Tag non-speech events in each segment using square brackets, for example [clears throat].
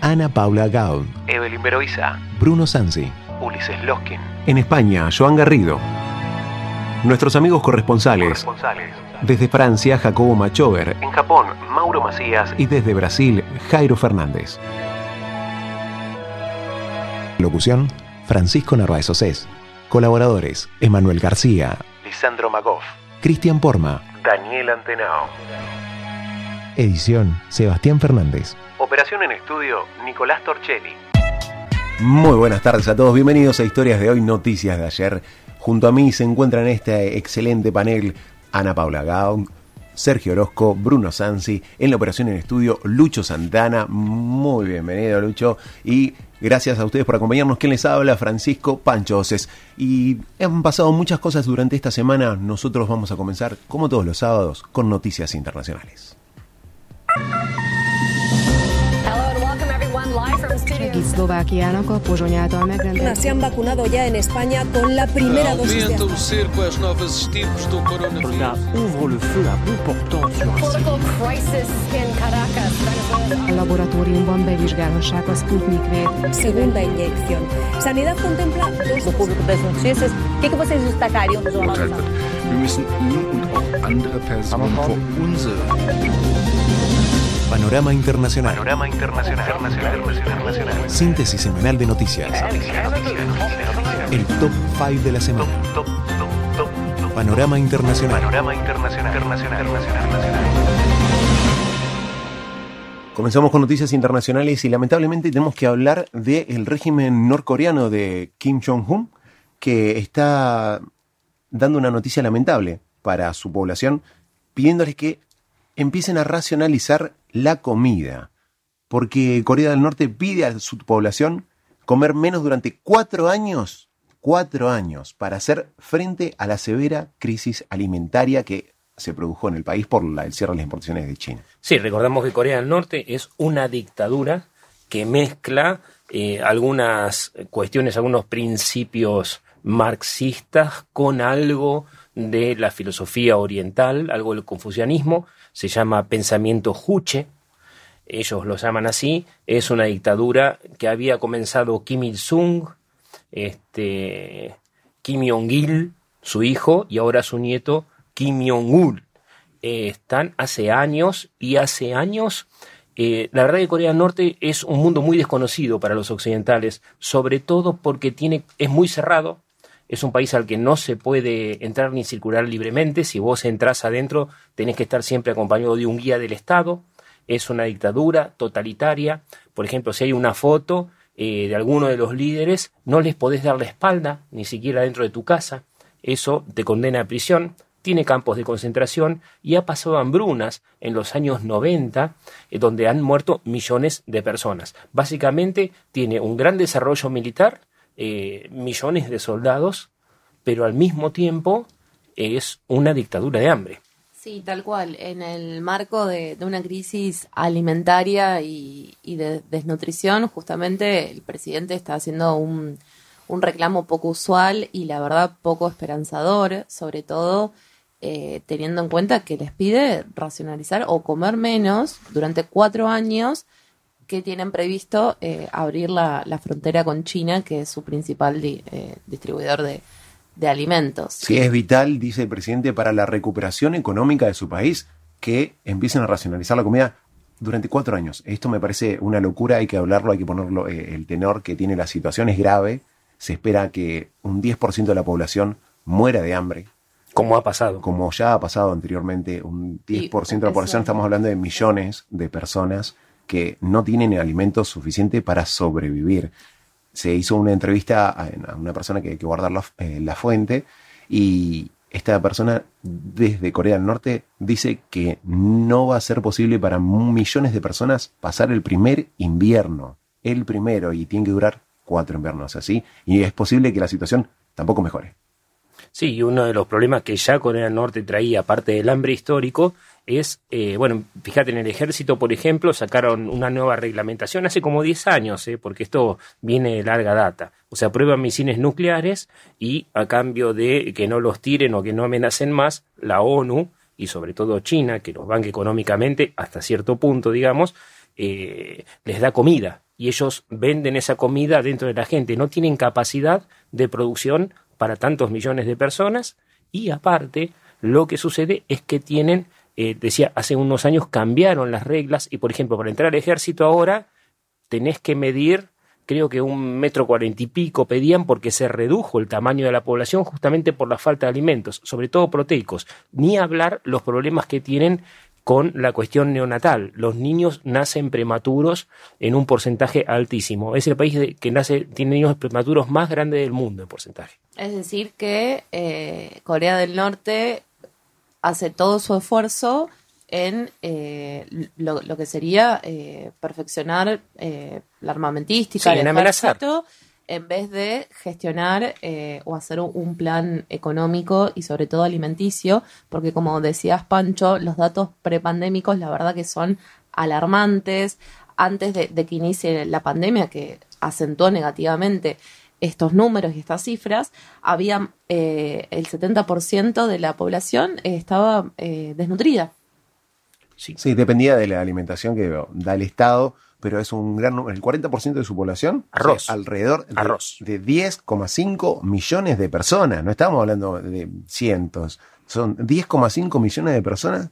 Ana Paula Gaun, Evelyn Beroiza, Bruno Sansi. Ulises Loskin, En España, Joan Garrido. Nuestros amigos corresponsales. corresponsales. Desde Francia, Jacobo Machover. En Japón, Mauro Macías Y desde Brasil, Jairo Fernández. Locución, Francisco Narváez Océs. Colaboradores, Emanuel García, Lisandro Magoff, Cristian Porma. Daniel Antenao. Edición, Sebastián Fernández. Operación en estudio, Nicolás Torchelli. Muy buenas tardes a todos, bienvenidos a Historias de hoy, Noticias de ayer. Junto a mí se encuentran en este excelente panel Ana Paula Gaun, Sergio Orozco, Bruno Sansi, en la operación en estudio Lucho Santana. Muy bienvenido Lucho y gracias a ustedes por acompañarnos. ¿Quién les habla? Francisco Panchoses. Y han pasado muchas cosas durante esta semana. Nosotros vamos a comenzar, como todos los sábados, con noticias internacionales. Szlovákiának a Pozsony által megrendelt Se han vacunado ya en España con la primera dosis de ouvre le feu à bout portant sur un Political crisis in Caracas, Venezuela. a laboratóriumban bevizsgálhassák a Sputnik V. Segunda inyección. Sanidad contempla dos público notícias. O que, que vocês destacariam Halt, Nacional? Wir müssen ihn und auch andere Personen vor unsere Panorama Internacional. Panorama Internacional. Internacional. Internacional. Síntesis semanal de noticias. El top 5 de la semana. Top, top, top, top. Panorama Internacional. Panorama Internacional. Internacional. Internacional. Comenzamos con noticias internacionales y lamentablemente tenemos que hablar del régimen norcoreano de Kim Jong-un, que está dando una noticia lamentable para su población, pidiéndoles que empiecen a racionalizar la comida, porque Corea del Norte pide a su población comer menos durante cuatro años, cuatro años, para hacer frente a la severa crisis alimentaria que se produjo en el país por la- el cierre de las importaciones de China. Sí, recordamos que Corea del Norte es una dictadura que mezcla eh, algunas cuestiones, algunos principios marxistas con algo de la filosofía oriental, algo del confucianismo, se llama pensamiento juche, ellos lo llaman así, es una dictadura que había comenzado Kim Il-sung, este, Kim Jong-il, su hijo, y ahora su nieto Kim Jong-un. Eh, están hace años y hace años. eh, la verdad que Corea del Norte es un mundo muy desconocido para los occidentales, sobre todo porque tiene, es muy cerrado, es un país al que no se puede entrar ni circular libremente. Si vos entrás adentro, tenés que estar siempre acompañado de un guía del Estado. Es una dictadura totalitaria. Por ejemplo, si hay una foto eh, de alguno de los líderes, no les podés dar la espalda, ni siquiera dentro de tu casa. Eso te condena a prisión. Tiene campos de concentración y ha pasado hambrunas en los años 90, eh, donde han muerto millones de personas. Básicamente tiene un gran desarrollo militar, eh, millones de soldados, pero al mismo tiempo es una dictadura de hambre. Sí, tal cual. En el marco de, una crisis alimentaria y, y de desnutrición, justamente el presidente está haciendo un, un reclamo poco usual y la verdad poco esperanzador, sobre todo eh, teniendo en cuenta que les pide racionalizar o comer menos durante cuatro años que tienen previsto eh, abrir la, la frontera con China, que es su principal di- eh, distribuidor de, de alimentos. Sí, es vital, dice el presidente, para la recuperación económica de su país que empiecen a racionalizar la comida durante cuatro años. Esto me parece una locura, hay que hablarlo, hay que ponerlo, eh, el tenor que tiene la situación es grave. Se espera que un 10% de la población muera de hambre, Como ha pasado. como ya ha pasado anteriormente, un 10% de la población, estamos hablando de millones de personas que no tienen alimentos suficientes para sobrevivir. Se hizo una entrevista a, una persona que hay que guardar la, eh, la fuente y esta persona desde Corea del Norte dice que no va a ser posible para millones de personas pasar el primer invierno el primero y tiene que durar cuatro inviernos así. Y es posible que la situación tampoco mejore. Sí, uno de los problemas que ya Corea del Norte traía, aparte del hambre histórico, es, eh, bueno, fíjate, en el ejército, por ejemplo, sacaron una nueva reglamentación hace como 10 años, eh, porque esto viene de larga data. O sea, prueban misiles nucleares y a cambio de que no los tiren o que no amenacen más, la ONU y sobre todo China, que los banque económicamente hasta cierto punto, digamos, eh, les da comida y ellos venden esa comida dentro de la gente. No tienen capacidad de producción para tantos millones de personas y aparte lo que sucede es que tienen, eh, decía, hace unos años cambiaron las reglas y por ejemplo para entrar al ejército ahora tenés que medir creo que un metro cuarenta y pico pedían porque se redujo el tamaño de la población justamente por la falta de alimentos, sobre todo proteicos, ni hablar los problemas que tienen con la cuestión neonatal. Los niños nacen prematuros en un porcentaje altísimo. Es el país que nace, tiene niños prematuros más grande del mundo en porcentaje. Es decir, que eh, Corea del Norte hace todo su esfuerzo en eh, lo, lo que sería eh, perfeccionar eh, la armamentística, Sí, el ejército, en vez de gestionar eh, o hacer un, un plan económico y sobre todo alimenticio, porque como decías Pancho, los datos prepandémicos la verdad que son alarmantes. Antes de, de que inicie la pandemia, que acentuó negativamente estos números y estas cifras, había eh, el 70% de la población eh, estaba eh, desnutrida. Sí. Sí, dependía de la alimentación que da el Estado, pero es un gran número. El 40% de su población, Arroz. o sea, alrededor de, Arroz. de 10,5 millones de personas. No estamos hablando de cientos. Son 10,5 millones de personas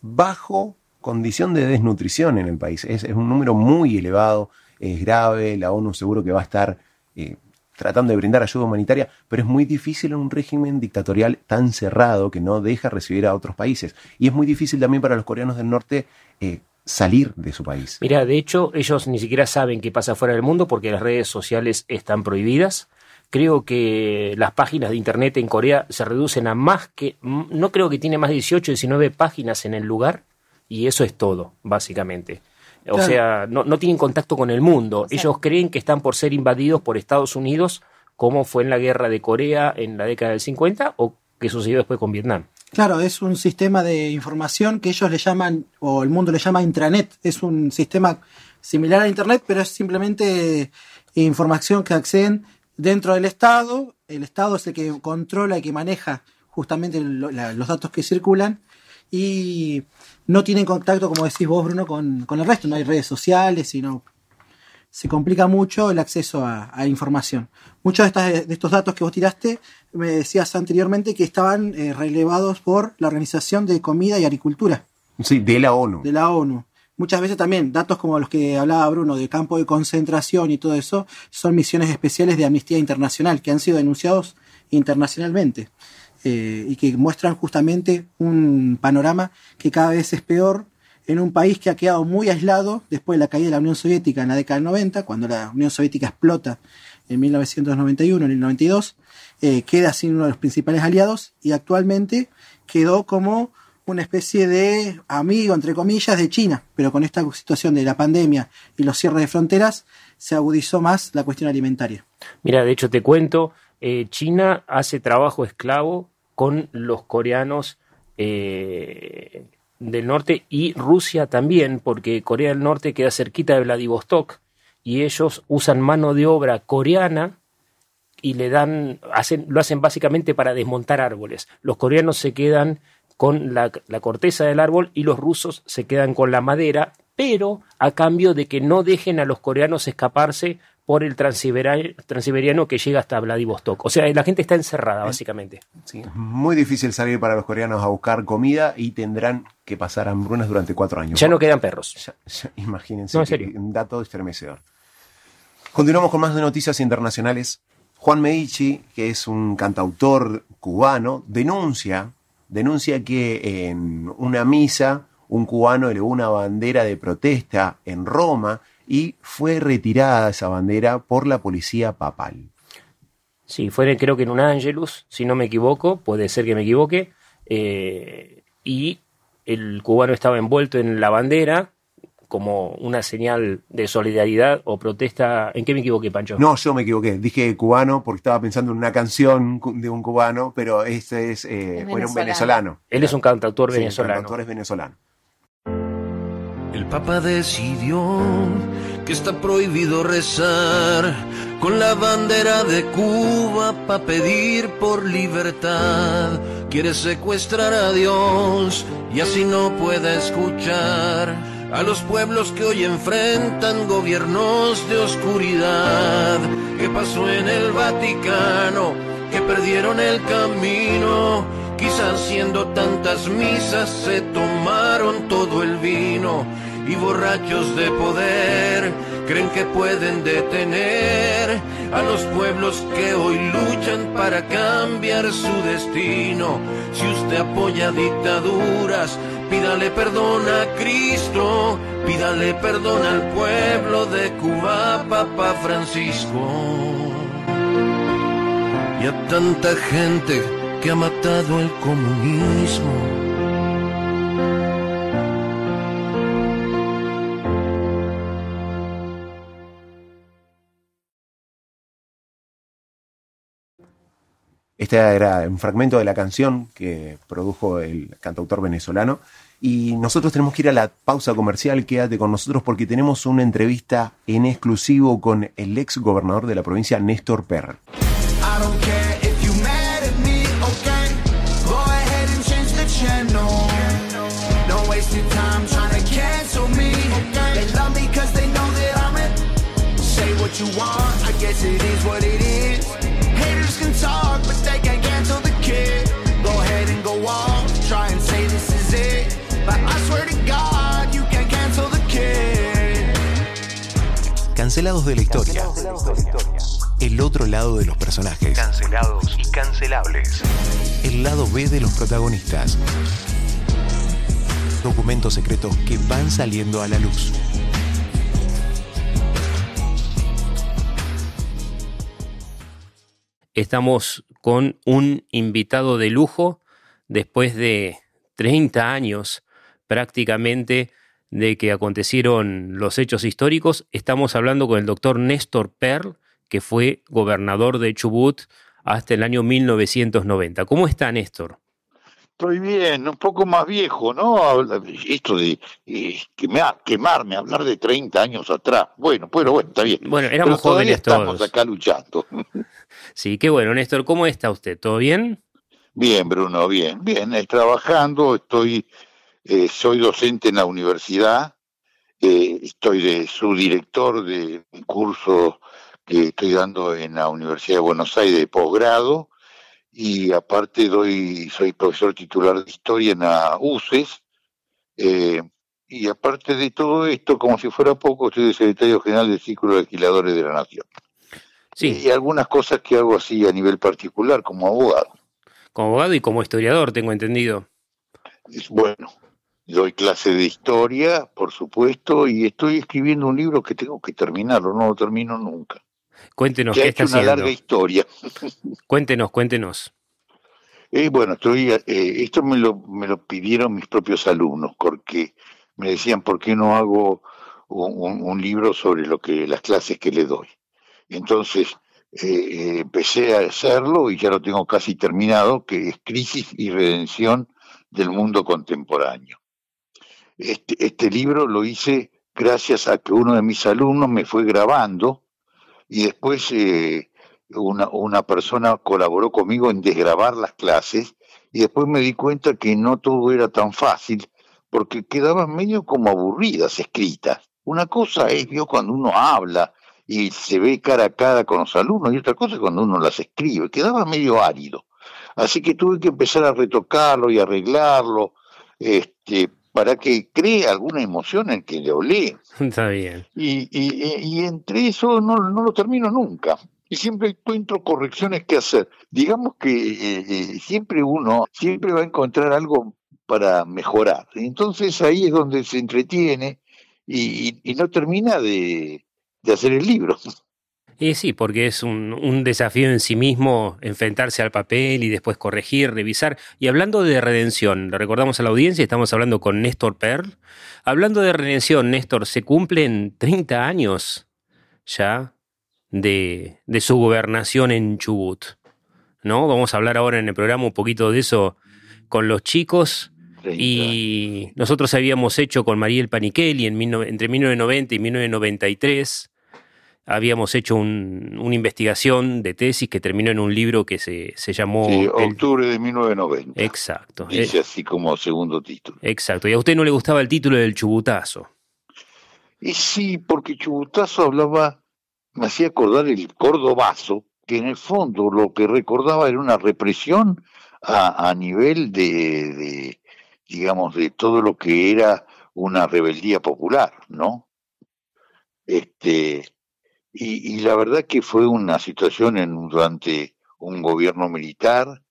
bajo condición de desnutrición en el país. Es, es un número muy elevado, es grave. La ONU seguro que va a estar eh, tratando de brindar ayuda humanitaria, pero es muy difícil en un régimen dictatorial tan cerrado que no deja recibir a otros países. Y es muy difícil también para los coreanos del norte eh, salir de su país. Mira, de hecho, ellos ni siquiera saben qué pasa fuera del mundo porque las redes sociales están prohibidas. Creo que las páginas de internet en Corea se reducen a más que, no creo que tiene más de 18, 19 páginas en el lugar y eso es todo, básicamente. O sea, no, no tienen contacto con el mundo. sea- Ellos creen que están por ser invadidos por Estados Unidos, como fue en la guerra de Corea en la década del 50 o que sucedió después con Vietnam. Claro, es un sistema de información que ellos le llaman, o el mundo le llama intranet. Es un sistema similar a Internet, pero es simplemente información que acceden dentro del Estado. El Estado es el que controla y que maneja justamente lo- la- los datos que circulan y no tienen contacto, como decís vos, Bruno, con, con el resto. No hay redes sociales, sino se complica mucho el acceso a, a información. Muchos de, estas- de estos datos que vos tiraste, me decías anteriormente que estaban eh, relevados por la Organización de Comida y Agricultura Sí, de la ONU. de la ONU. Muchas veces también datos como los que hablaba Bruno de campo de concentración y todo eso son misiones especiales de Amnistía Internacional que han sido denunciados internacionalmente eh, y que muestran justamente un panorama que cada vez es peor en un país que ha quedado muy aislado después de la caída de la Unión Soviética en la década del 90, cuando la Unión Soviética explota en 1991, en el 92, eh, queda sin uno de los principales aliados y actualmente quedó como una especie de amigo, entre comillas, de China, pero con esta situación de la pandemia y los cierres de fronteras se agudizó más la cuestión alimentaria. Mira, de hecho te cuento, eh, China hace trabajo esclavo con los coreanos eh, del norte y Rusia también, porque Corea del Norte queda cerquita de Vladivostok y ellos usan mano de obra coreana y le dan, hacen, lo hacen básicamente para desmontar árboles. Los coreanos se quedan con la, la corteza del árbol y los rusos se quedan con la madera, pero a cambio de que no dejen a los coreanos escaparse por el transiberiano que llega hasta Vladivostok. O sea, la gente está encerrada, básicamente. Sí, muy difícil salir para los coreanos a buscar comida y tendrán que pasar hambrunas durante cuatro años. Ya no quedan perros. Ya- ya- imagínense, No, en serio. un dato estremecedor. Continuamos con más de noticias internacionales. Juan Medici, que es un cantautor cubano, denuncia, denuncia que en una misa un cubano elevó una bandera de protesta en Roma y fue retirada esa bandera por la policía papal. Sí, fue creo que en un Angelus, si no me equivoco, puede ser que me equivoque, eh, y el cubano estaba envuelto en la bandera, como una señal de solidaridad o protesta. ¿En qué me equivoqué, Pancho? No, yo me equivoqué. Dije cubano porque estaba pensando en una canción de un cubano, pero este es, eh, Es bueno, un venezolano. Él es un cantautor Sí, venezolano. El cantautor es venezolano. El Papa decidió que está prohibido rezar con la bandera de Cuba para pedir por libertad. Quiere secuestrar a Dios y así no puede escuchar a los pueblos que hoy enfrentan gobiernos de oscuridad. ¿Qué pasó en el Vaticano? Que perdieron el camino. Quizás siendo tantas misas se tomaron todo el vino y borrachos de poder creen que pueden detener a los pueblos que hoy luchan para cambiar su destino. Si usted apoya dictaduras, pídale perdón a Cristo, pídale perdón al pueblo de Cuba, Papa Francisco. Y a tanta gente que ha matado el comunismo. Este era un fragmento de la canción que produjo el cantautor venezolano. Y nosotros tenemos que ir a la pausa comercial. Quédate con nosotros porque tenemos una entrevista en exclusivo con el ex gobernador de la provincia, Néstor what you want, I guess it is what it is. Haters can talk, Cancelados de la historia. El otro lado de los personajes. Cancelados y cancelables. El lado B de los protagonistas. Documentos secretos que van saliendo a la luz. Estamos con un invitado de lujo después de 30 años prácticamente de que acontecieron los hechos históricos. Estamos hablando con el doctor Néstor Perl, que fue gobernador de Chubut hasta el año 1990. ¿Cómo está Néstor? Estoy bien, un poco más viejo, ¿no? Esto de eh, quemar- quemarme, hablar de 30 años atrás. Bueno, bueno, bueno, está bien. Bueno, éramos Pero jóvenes estamos todos. acá luchando. [laughs] Sí, qué bueno, Néstor. ¿Cómo está usted? ¿Todo bien? Bien, Bruno, bien, bien. eh, trabajando, estoy, eh, soy docente en la universidad, eh, estoy de subdirector de un curso que estoy dando en la Universidad de Buenos Aires de posgrado y aparte doy, soy profesor titular de historia en la UCES. eh, y aparte de todo esto, como si fuera poco, soy secretario general del Círculo de Alquiladores de la Nación. Sí. Y algunas cosas que hago así a nivel particular como abogado. Como abogado y como historiador, tengo entendido. Bueno. Doy clase de historia, por supuesto, y estoy escribiendo un libro que tengo que terminarlo, no lo termino nunca. Cuéntenos Que qué está una haciendo. larga historia. [laughs] Cuéntenos, cuéntenos. Eh, bueno, estoy, eh, esto me lo, me lo pidieron mis propios alumnos, porque me decían, ¿por qué no hago un, un- un libro sobre lo que las clases que le doy? Entonces, eh, eh, empecé a hacerlo y ya lo tengo casi terminado, que es Crisis y Redención del Mundo Contemporáneo. Este, este libro lo hice gracias a que uno de mis alumnos me fue grabando y después eh, una, una persona colaboró conmigo en desgrabar las clases y después me di cuenta que no todo era tan fácil porque quedaban medio como aburridas escritas. Una cosa es yo cuando uno habla y se ve cara a cara con los alumnos y otra cosa es cuando uno las escribe, quedaba medio árido. Así que tuve que empezar a retocarlo y arreglarlo este, para que cree alguna emoción en que lo lee. [laughs] Está bien. Y, y, y entre eso no, no lo termino nunca. Y siempre encuentro correcciones que hacer. Digamos que eh, eh, siempre uno, siempre va a encontrar algo para mejorar. Entonces ahí es donde se entretiene y, y- y no termina de, de hacer el libro. [laughs] Y sí, porque es un, un, desafío en sí mismo enfrentarse al papel y después corregir, revisar. Y hablando de redención, le recordamos a la audiencia, estamos hablando con Néstor Perl. Hablando de redención, Néstor, se cumplen 30 años ya de, de su gobernación en Chubut. ¿No? Vamos a hablar ahora en el programa un poquito de eso con los chicos. Y nosotros habíamos hecho con Mariel Panichelli en, entre 1990 y 1993 habíamos hecho un, una investigación de tesis que terminó en un libro que se, se llamó... Sí, octubre de 1990. Exacto. Dice así como segundo título. Exacto. ¿Y a usted no le gustaba el título del chubutazo? Y sí, porque chubutazo hablaba, me hacía acordar el cordobazo, que en el fondo lo que recordaba era una represión a, a nivel de, de, digamos, de todo lo que era una rebeldía popular, ¿no? Este, y, y, la verdad que fue una situación en, durante un gobierno militar.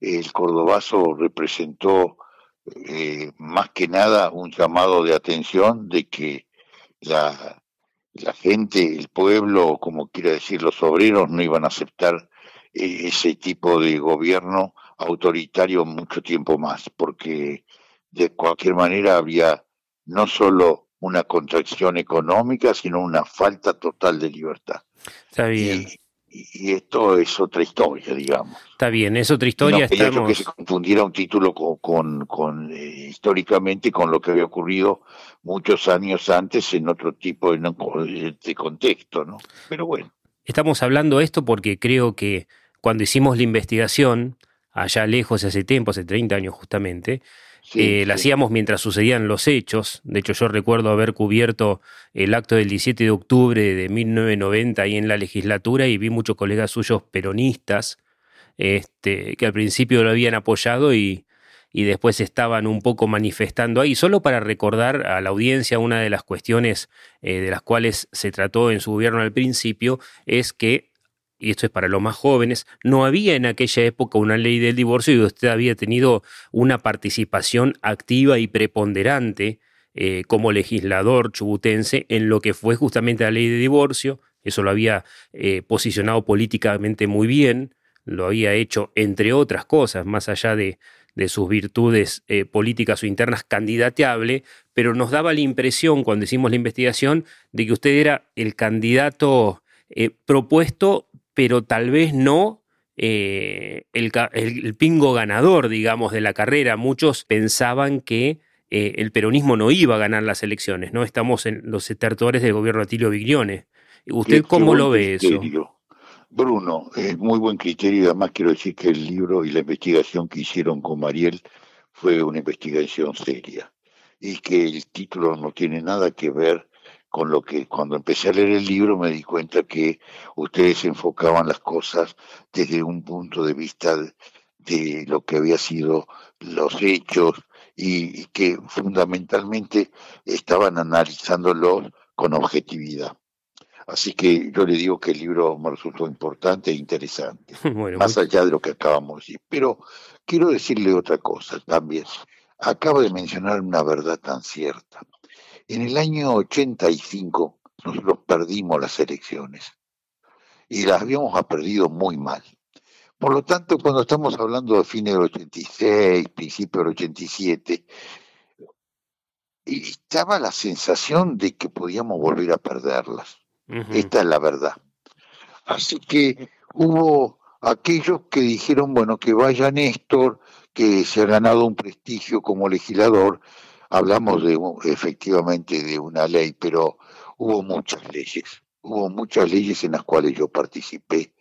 El cordobazo representó eh, más que nada un llamado de atención de que la, la gente, el pueblo, como quiera decir, los obreros no iban a aceptar eh, ese tipo de gobierno autoritario mucho tiempo más, porque de cualquier manera habría no solo una contracción económica, sino una falta total de libertad. Está bien. Y, y esto es otra historia, digamos. Está bien, es otra historia. No quería estamos... que se confundiera un título con, con, con eh, históricamente con lo que había ocurrido muchos años antes en otro tipo de, de contexto, ¿no? Pero bueno. Estamos hablando esto porque creo que cuando hicimos la investigación, allá lejos, hace tiempo, hace 30 años justamente, Sí, eh, sí. La hacíamos mientras sucedían los hechos. De hecho, yo recuerdo haber cubierto el acto del 17 de octubre de 1990 ahí en la legislatura y vi muchos colegas suyos peronistas este, que al principio lo habían apoyado y, y después estaban un poco manifestando ahí. Solo para recordar a la audiencia una de las cuestiones eh, de las cuales se trató en su gobierno al principio es que y esto es para los más jóvenes, no había en aquella época una ley del divorcio y usted había tenido una participación activa y preponderante eh, como legislador chubutense en lo que fue justamente la ley de divorcio. Eso lo había eh, posicionado políticamente muy bien, lo había hecho, entre otras cosas, más allá de, de sus virtudes eh, políticas o internas, candidateable, pero nos daba la impresión cuando hicimos la investigación de que usted era el candidato propuesto pero tal vez no eh, el, el, el, pingo ganador, digamos, de la carrera. Muchos pensaban que eh, el peronismo no iba a ganar las elecciones, ¿no? Estamos en los estertores del gobierno de Atilio Viglione. ¿Usted cómo lo ve criterio. eso? Bruno, es muy buen criterio y además quiero decir que el libro y la investigación que hicieron con Mariel fue una investigación seria y que el título no tiene nada que ver con lo que cuando empecé a leer el libro me di cuenta que ustedes enfocaban las cosas desde un punto de vista de, de lo que había sido los hechos y, y, que fundamentalmente estaban analizándolos con objetividad. Así que yo le digo que el libro me resultó importante e interesante, [laughs] bueno, más muy... allá de lo que acabamos de decir. Pero quiero decirle otra cosa también. Acaba de mencionar una verdad tan cierta. En el año 85 nosotros perdimos las elecciones y las habíamos perdido muy mal. Por lo tanto, cuando estamos hablando de fines del 86, principio del 87, estaba la sensación de que podíamos volver a perderlas. Uh -huh. Esta es la verdad. Así que hubo aquellos que dijeron, bueno, que vaya Néstor, que se ha ganado un prestigio como legislador, hablamos de efectivamente de una ley, pero hubo muchas leyes, hubo muchas leyes en las cuales yo participé,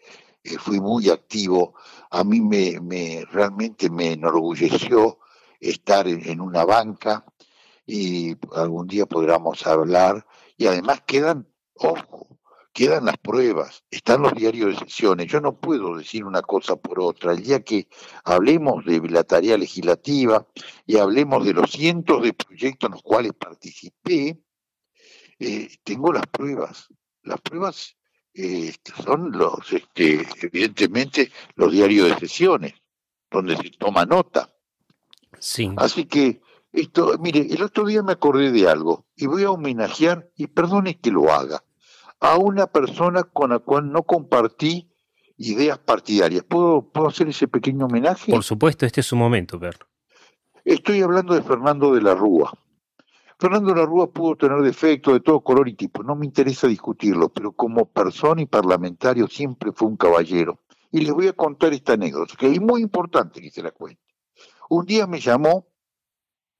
eh, fui muy activo, a mí me, me realmente me enorgulleció estar en, en, una banca y algún día podríamos hablar. Y además quedan, ojo, quedan las pruebas, están los diarios de sesiones. Yo no puedo decir una cosa por otra. El día que hablemos de la tarea legislativa y hablemos de los cientos de proyectos en los cuales participé, eh, tengo las pruebas. Las pruebas eh, son los, este, evidentemente, los diarios de sesiones, donde se toma nota. Sí. Así que esto, mire, el otro día me acordé de algo y voy a homenajear, y perdone que lo haga, a una persona con la cual no compartí ideas partidarias. ¿Puedo, ¿Puedo hacer ese pequeño homenaje? Por supuesto, este es su momento, Per. Estoy hablando de Fernando de la Rúa. Fernando de la Rúa pudo tener defectos de todo color y tipo, no me interesa discutirlo, pero como persona y parlamentario siempre fue un caballero. Y les voy a contar esta anécdota, que es muy importante que se la cuente. Un día me llamó,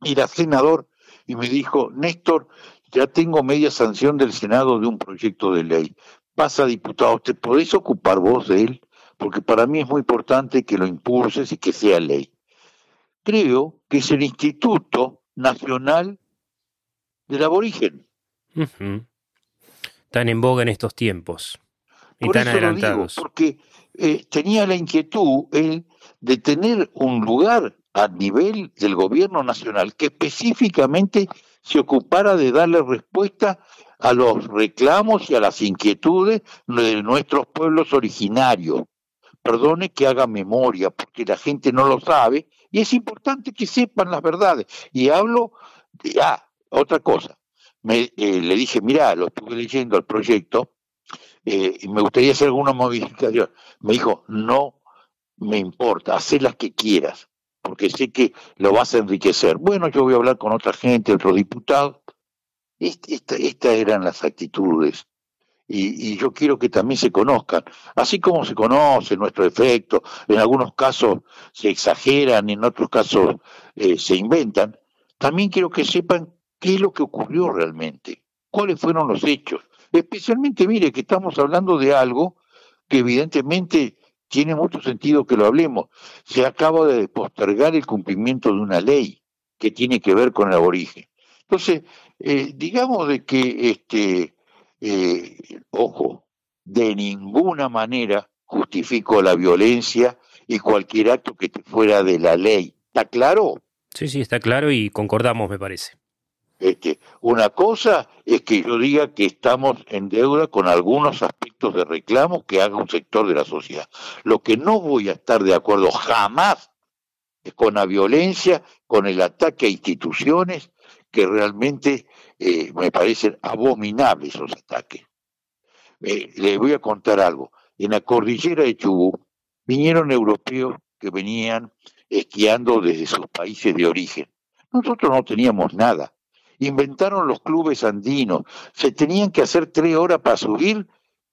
era senador, y me dijo, Néstor, ya tengo media sanción del Senado de un proyecto de ley. Pasa, diputado, ¿te podés ocupar vos de él? Porque para mí es muy importante que lo impulses y que sea ley. Creo que es el Instituto Nacional del Aborigen. Tan en boga en estos tiempos. Y Por tan eso lo digo, porque eh, tenía la inquietud él de tener un lugar a nivel del gobierno nacional que específicamente se ocupara de darle respuesta a los reclamos y a las inquietudes de nuestros pueblos originarios. Perdone que haga memoria, porque la gente no lo sabe, y es importante que sepan las verdades. Y hablo de, ah, otra cosa. Me, eh, le dije, mira, lo estuve leyendo el proyecto, eh, y me gustaría hacer alguna modificación. Me dijo, no me importa, haz las que quieras, porque sé que lo vas a enriquecer. Bueno, yo voy a hablar con otra gente, otros diputados. Est- esta- estas eran las actitudes. Y, y yo quiero que también se conozcan, así como se conoce nuestro efecto, en algunos casos se exageran, en otros casos eh, se inventan, también quiero que sepan qué es lo que ocurrió realmente, cuáles fueron los hechos. Especialmente, mire, que estamos hablando de algo que evidentemente tiene mucho sentido que lo hablemos. Se acaba de postergar el cumplimiento de una ley que tiene que ver con el aborigen. Entonces, eh, digamos de que, este, eh, ojo, de ninguna manera justifico la violencia y cualquier acto que esté fuera de la ley. ¿Está claro? Sí, sí, está claro y concordamos, me parece. Este, una cosa es que yo diga que estamos en deuda con algunos aspectos de reclamo que haga un sector de la sociedad. Lo que no voy a estar de acuerdo jamás es con la violencia, con el ataque a instituciones que realmente eh, me parecen abominables esos ataques. Eh, les voy a contar algo. En la cordillera de Chubut vinieron europeos que venían esquiando desde sus países de origen. Nosotros no teníamos nada. Inventaron los clubes andinos. Se tenían que hacer tres horas para subir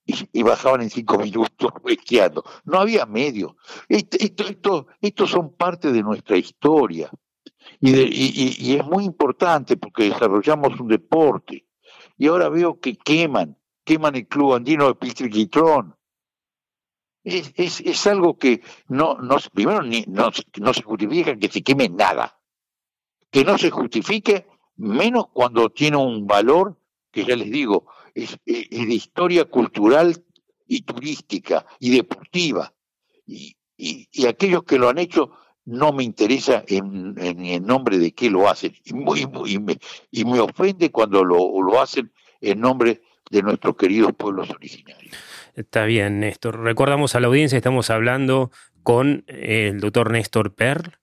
y, bajaban en cinco [laughs] minutos esquiando. No había medio. Esto, esto, esto, estos son parte de nuestra historia. Y, es muy importante porque desarrollamos un deporte. Y ahora veo que queman, queman el club andino de Piltriquitrón. Es, es, es algo que no, no primero ni, no, no se justifica que se queme nada. Que no se justifique, menos cuando tiene un valor que ya les digo, es, de historia cultural y turística y deportiva. Y, y- aquellos que lo han hecho no me interesa en, en, nombre de qué lo hacen. Y, muy- muy- me, y me ofende cuando lo, lo hacen en nombre de nuestros queridos pueblos originarios. Está bien, Néstor. Recordamos a la audiencia, estamos hablando con eh, el doctor Néstor Perl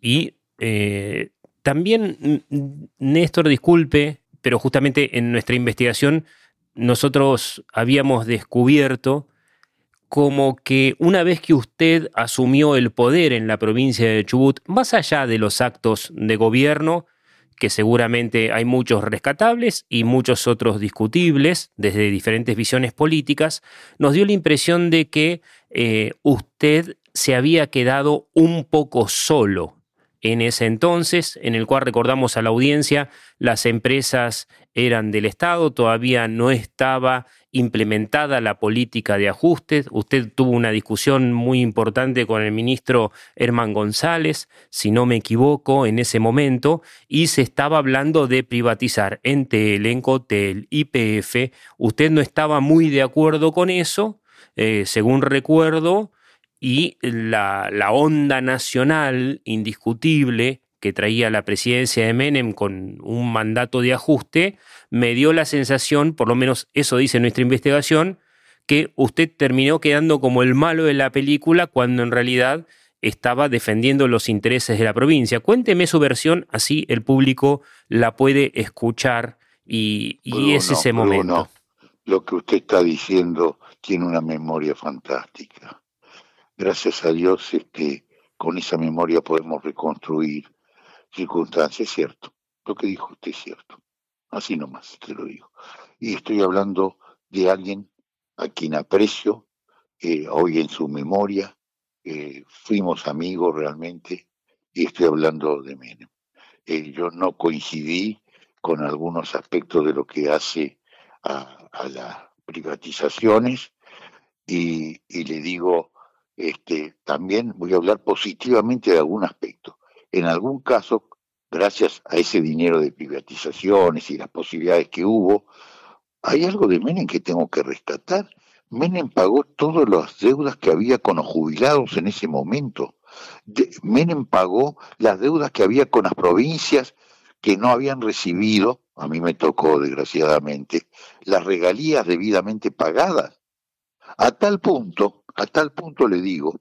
y eh, también, mm, Néstor, disculpe, pero justamente en nuestra investigación nosotros habíamos descubierto como que una vez que usted asumió el poder en la provincia de Chubut, más allá de los actos de gobierno, que seguramente hay muchos rescatables y muchos otros discutibles desde diferentes visiones políticas, nos dio la impresión de que eh, usted se había quedado un poco solo en ese entonces, en el cual recordamos a la audiencia, las empresas eran del Estado, todavía no estaba implementada la política de ajustes. Usted tuvo una discusión muy importante con el ministro Herman González, si no me equivoco, en ese momento, y se estaba hablando de privatizar Entel, Encotel, IPF. Usted no estaba muy de acuerdo con eso, eh, según recuerdo, y la, la onda nacional indiscutible que traía la presidencia de Menem con un mandato de ajuste, me dio la sensación, por lo menos eso dice nuestra investigación, que usted terminó quedando como el malo de la película cuando en realidad estaba defendiendo los intereses de la provincia. Cuénteme su versión, así el público la puede escuchar y, y Bruno, es ese Bruno, momento. lo que usted está diciendo tiene una memoria fantástica. Gracias a Dios, este, con esa memoria podemos reconstruir circunstancias, es cierto. Lo que dijo usted es cierto. Así nomás, te lo digo. Y estoy hablando de alguien a quien aprecio, eh, hoy en su memoria, eh, fuimos amigos realmente, y estoy hablando de Menem. Eh, yo no coincidí con algunos aspectos de lo que hace a, las privatizaciones y, le digo, este, también voy a hablar positivamente de algún aspecto. En algún caso, gracias a ese dinero de privatizaciones y las posibilidades que hubo, hay algo de Menem que tengo que rescatar. Menem pagó todas las deudas que había con los jubilados en ese momento. De, Menem pagó las deudas que había con las provincias que no habían recibido, a mí me tocó desgraciadamente, las regalías debidamente pagadas. A tal punto, a tal punto le digo,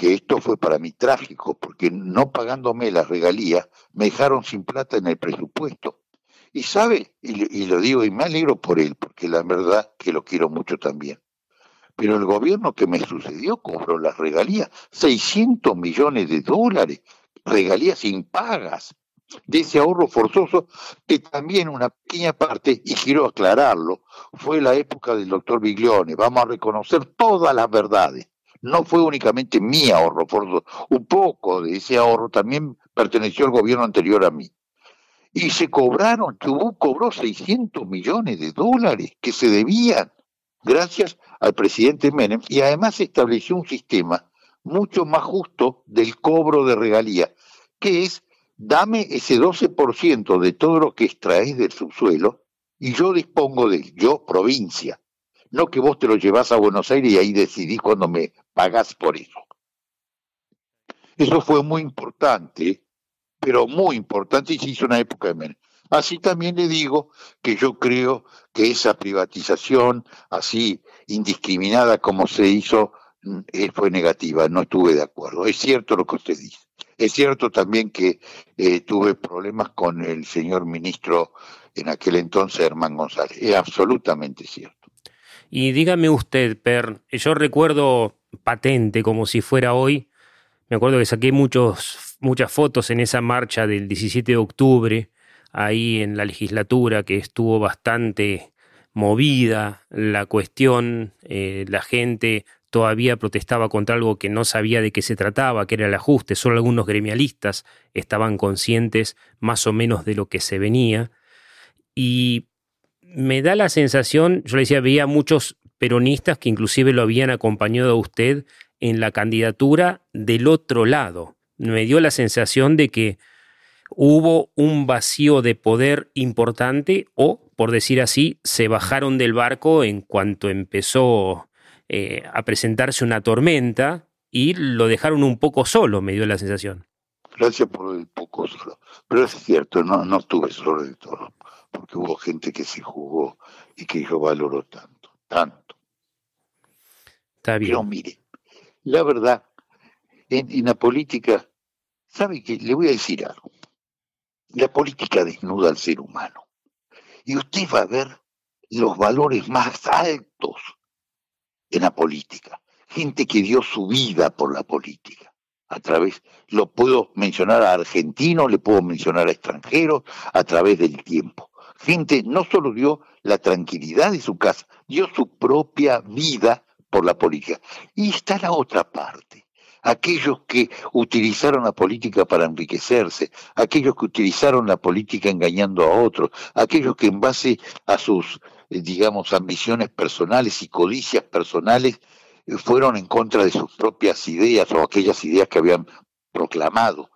que esto fue para mí trágico, porque no pagándome las regalías, me dejaron sin plata en el presupuesto. Y sabe, y, lo digo y me alegro por él, porque la verdad que lo quiero mucho también. Pero el gobierno que me sucedió cobró las regalías, 600 millones de dólares, regalías impagas de ese ahorro forzoso, que también una pequeña parte, y quiero aclararlo, fue la época del doctor Biglione. Vamos a reconocer todas las verdades. No fue únicamente mi ahorro forzoso, un poco de ese ahorro también perteneció al gobierno anterior a mí. Y se cobraron, Chubut cobró 600 millones de dólares que se debían gracias al presidente Menem y además estableció un sistema mucho más justo del cobro de regalía, que es dame ese 12% de todo lo que extraes del subsuelo y yo dispongo de yo provincia. No que vos te lo llevas a Buenos Aires y ahí decidís cuando me pagás por eso. Eso fue muy importante, pero muy importante y se hizo una época de Menem. Así también le digo que yo creo que esa privatización así indiscriminada como se hizo eh, fue negativa, no estuve de acuerdo. Es cierto lo que usted dice. Es cierto también que eh, tuve problemas con el señor ministro en aquel entonces, Herman González. Es absolutamente cierto. Y dígame usted, Per, yo recuerdo patente como si fuera hoy, me acuerdo que saqué muchos, muchas fotos en esa marcha del 17 de octubre, ahí en la legislatura, que estuvo bastante movida la cuestión, eh, la gente todavía protestaba contra algo que no sabía de qué se trataba, que era el ajuste, solo algunos gremialistas estaban conscientes más o menos de lo que se venía, y me da la sensación, yo le decía, veía muchos peronistas que inclusive lo habían acompañado a usted en la candidatura del otro lado. Me dio la sensación de que hubo un vacío de poder importante o, por decir así, se bajaron del barco en cuanto empezó eh, a presentarse una tormenta y lo dejaron un poco solo, me dio la sensación. Gracias por el poco solo. Pero es cierto, no, no estuve solo de todo, porque hubo gente que se jugó y que yo valoro tanto, tanto. Está bien. Pero mire, la verdad, en, en la política, ¿sabe qué? Le voy a decir algo. La política desnuda al ser humano. Y usted va a ver los valores más altos en la política. Gente que dio su vida por la política. A través, lo puedo mencionar a argentinos, le puedo mencionar a extranjeros, a través del tiempo. Gente no solo dio la tranquilidad de su casa, dio su propia vida por la política. Y está la otra parte aquellos que utilizaron la política para enriquecerse, aquellos que utilizaron la política engañando a otros, aquellos que en base a sus, digamos, ambiciones personales y codicias personales eh, fueron en contra de sus propias ideas o aquellas ideas que habían proclamado.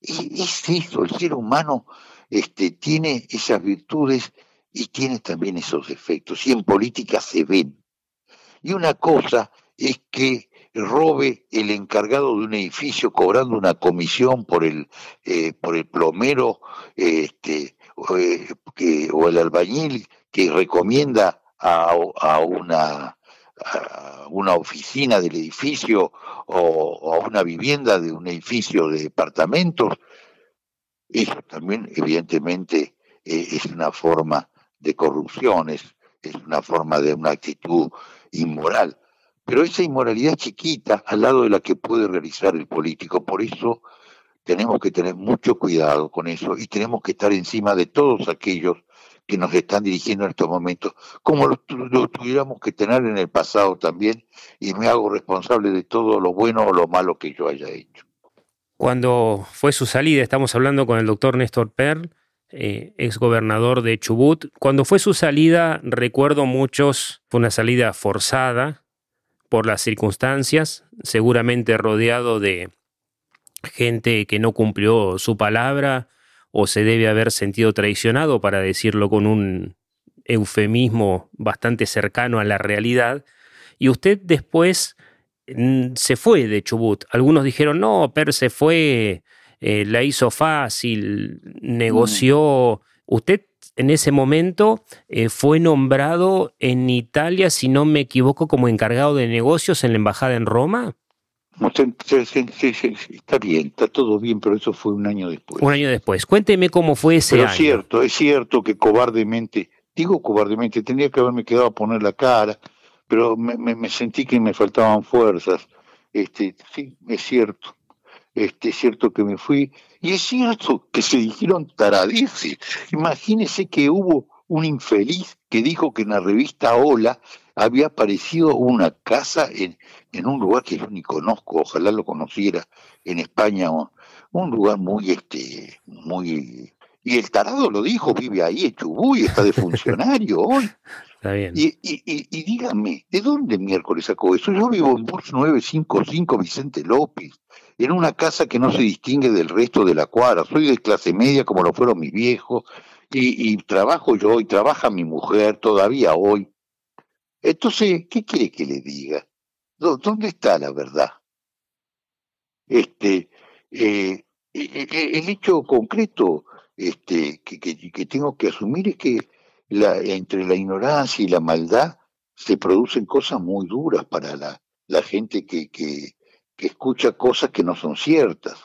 Y es eso, el ser humano este, tiene esas virtudes y tiene también esos defectos, y en política se ven. Y una cosa es que robe el encargado de un edificio cobrando una comisión por el eh, por el plomero este eh, o el albañil que recomienda a, una una oficina del edificio o, a una vivienda de un edificio de departamentos eso también evidentemente eh, es una forma de corrupción es, es una forma de una actitud inmoral. Pero esa inmoralidad chiquita al lado de la que puede realizar el político. Por eso tenemos que tener mucho cuidado con eso y tenemos que estar encima de todos aquellos que nos están dirigiendo en estos momentos, como lo, tuviéramos que tener en el pasado también, y me hago responsable de todo lo bueno o lo malo que yo haya hecho. Cuando fue su salida, estamos hablando con el doctor Néstor Perl, eh, ex gobernador de Chubut. Cuando fue su salida, recuerdo muchos, fue una salida forzada por las circunstancias, seguramente rodeado de gente que no cumplió su palabra o se debe haber sentido traicionado, para decirlo con un eufemismo bastante cercano a la realidad. Y usted después mm, se fue de Chubut. Algunos dijeron, no, Per se fue, eh, la hizo fácil, negoció. Usted en ese momento eh, fue nombrado en Italia, si no me equivoco, como encargado de negocios en la embajada en Roma. Está bien, está todo bien, pero eso fue un año después. Un año después. Cuénteme cómo fue ese pero año. Es cierto, es cierto que cobardemente, digo cobardemente, tendría que haberme quedado a poner la cara, pero me, me, me sentí que me faltaban fuerzas. Este, sí, es cierto. Este, es cierto que me fui. Y es cierto que se dijeron taradeces. Imagínese que hubo un infeliz que dijo que en la revista Hola había aparecido una casa en, en un lugar que yo ni conozco, ojalá lo conociera, en España, un lugar muy, este, muy... Y el tarado lo dijo, vive ahí en Chubut y está de funcionario [laughs] hoy. Está bien. Y, y, y, y, dígame, ¿de dónde miércoles sacó eso? Yo vivo en Bus 955 Vicente López, en una casa que no se distingue del resto de la cuadra. Soy de clase media como lo fueron mis viejos, y, y trabajo yo y trabaja mi mujer todavía hoy. Entonces, ¿qué quiere que le diga? ¿Dónde está la verdad? Este, eh, el hecho concreto este, que, que, tengo que asumir es que entre la ignorancia y la maldad se producen cosas muy duras para la, la gente que, que, que escucha cosas que no son ciertas.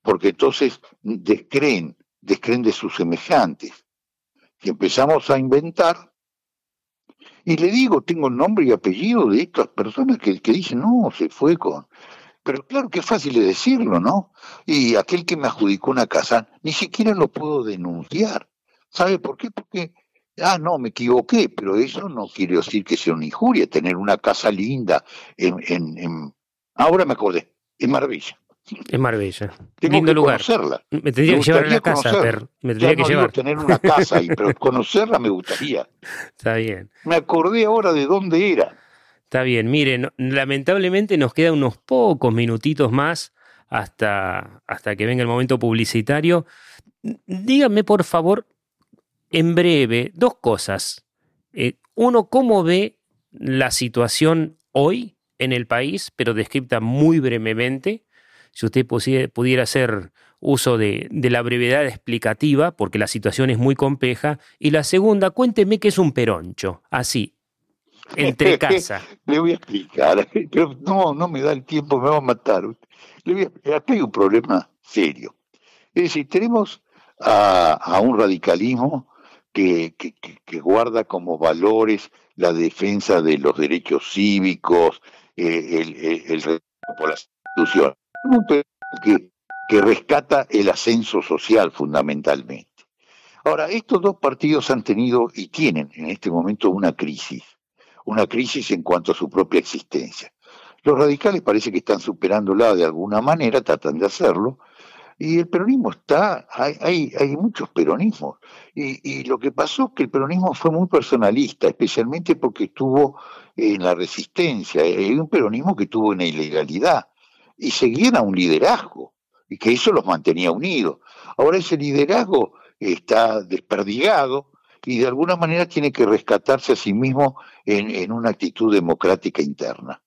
Porque entonces descreen, descreen de sus semejantes. Si empezamos a inventar, y le digo, tengo el nombre y apellido de estas personas que, que dicen, no, se fue con... Pero claro que es fácil de decirlo, ¿no? Y aquel que me adjudicó una casa, ni siquiera lo puedo denunciar. ¿Sabe por qué? Porque, ah, no, me equivoqué, pero eso no quiere decir que sea una injuria, tener una casa linda en... en, en... Ahora me acordé, en Marbella. En Marbella. Tengo Lindo que lugar. conocerla. Me tendría Me que llevar a la casa, conocerla. Per. Me Ya tendría no que digo llevar. tener una casa ahí, pero [laughs] conocerla me gustaría. Está bien. Me acordé ahora de dónde era. Está bien, miren, lamentablemente nos quedan unos pocos minutitos más hasta, hasta que venga el momento publicitario. Díganme, por favor, en breve, dos cosas. Eh, uno, ¿cómo ve la situación hoy en el país, pero descripta muy brevemente? Si usted pudiera hacer uso de, de la brevedad explicativa, porque la situación es muy compleja. Y la segunda, cuénteme qué es un peroncho. Así, entre [laughs] casa. Le voy a explicar, [laughs] pero no, no me da el tiempo, me va a matar. Le voy a. Acá hay un problema serio. Es decir, tenemos a, a un radicalismo que, que, guarda como valores la defensa de los derechos cívicos, eh, el, el, por las instituciones. Un peronismo que, rescata el ascenso social fundamentalmente. Ahora, estos dos partidos han tenido y tienen en este momento una crisis una crisis en cuanto a su propia existencia. Los radicales parece que están superándola de alguna manera, tratan de hacerlo, y el peronismo está, hay, hay, hay muchos peronismos, y, y lo que pasó es que el peronismo fue muy personalista, especialmente porque estuvo en la resistencia, hay un peronismo que tuvo una ilegalidad, y seguían a un liderazgo, y que eso los mantenía unidos. Ahora ese liderazgo está desperdigado, y de alguna manera tiene que rescatarse a sí mismo en, en una actitud democrática interna.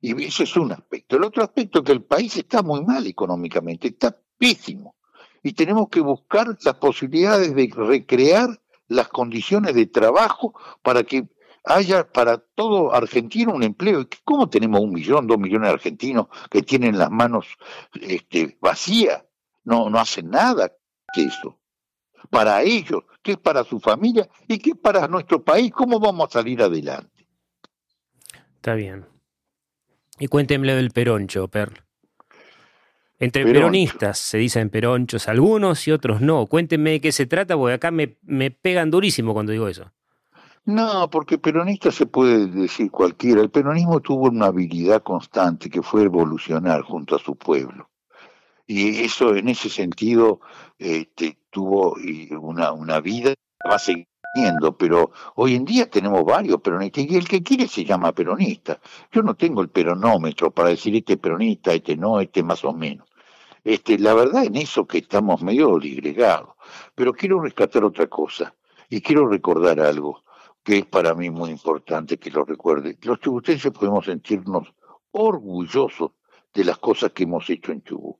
Y eso es un aspecto. El otro aspecto es que el país está muy mal económicamente, está pésimo. Y tenemos que buscar las posibilidades de recrear las condiciones de trabajo para que haya para todo argentino un empleo. ¿Y ¿Cómo tenemos un millón, dos millones de argentinos que tienen las manos este, vacías? No, no hacen nada que eso. para ellos, qué es para su familia y qué es para nuestro país, cómo vamos a salir adelante. Está bien. Y cuéntemelo del peroncho, Perl. Entre Peroncho. peronistas se dicen peronchos algunos y otros no. Cuéntenme de qué se trata, porque acá me, me pegan durísimo cuando digo eso. No, porque peronista se puede decir cualquiera. El peronismo tuvo una habilidad constante que fue evolucionar junto a su pueblo. Y eso en ese sentido este, tuvo una, una vida, va a seguir teniendo, pero hoy en día tenemos varios peronistas y el que quiere se llama peronista. Yo no tengo el peronómetro para decir este es peronista, este no, este más o menos. Este, la verdad en eso que estamos medio disgregados. Pero quiero rescatar otra cosa y quiero recordar algo que es para mí muy importante que lo recuerde. Los chubutenses podemos sentirnos orgullosos de las cosas que hemos hecho en Chubut.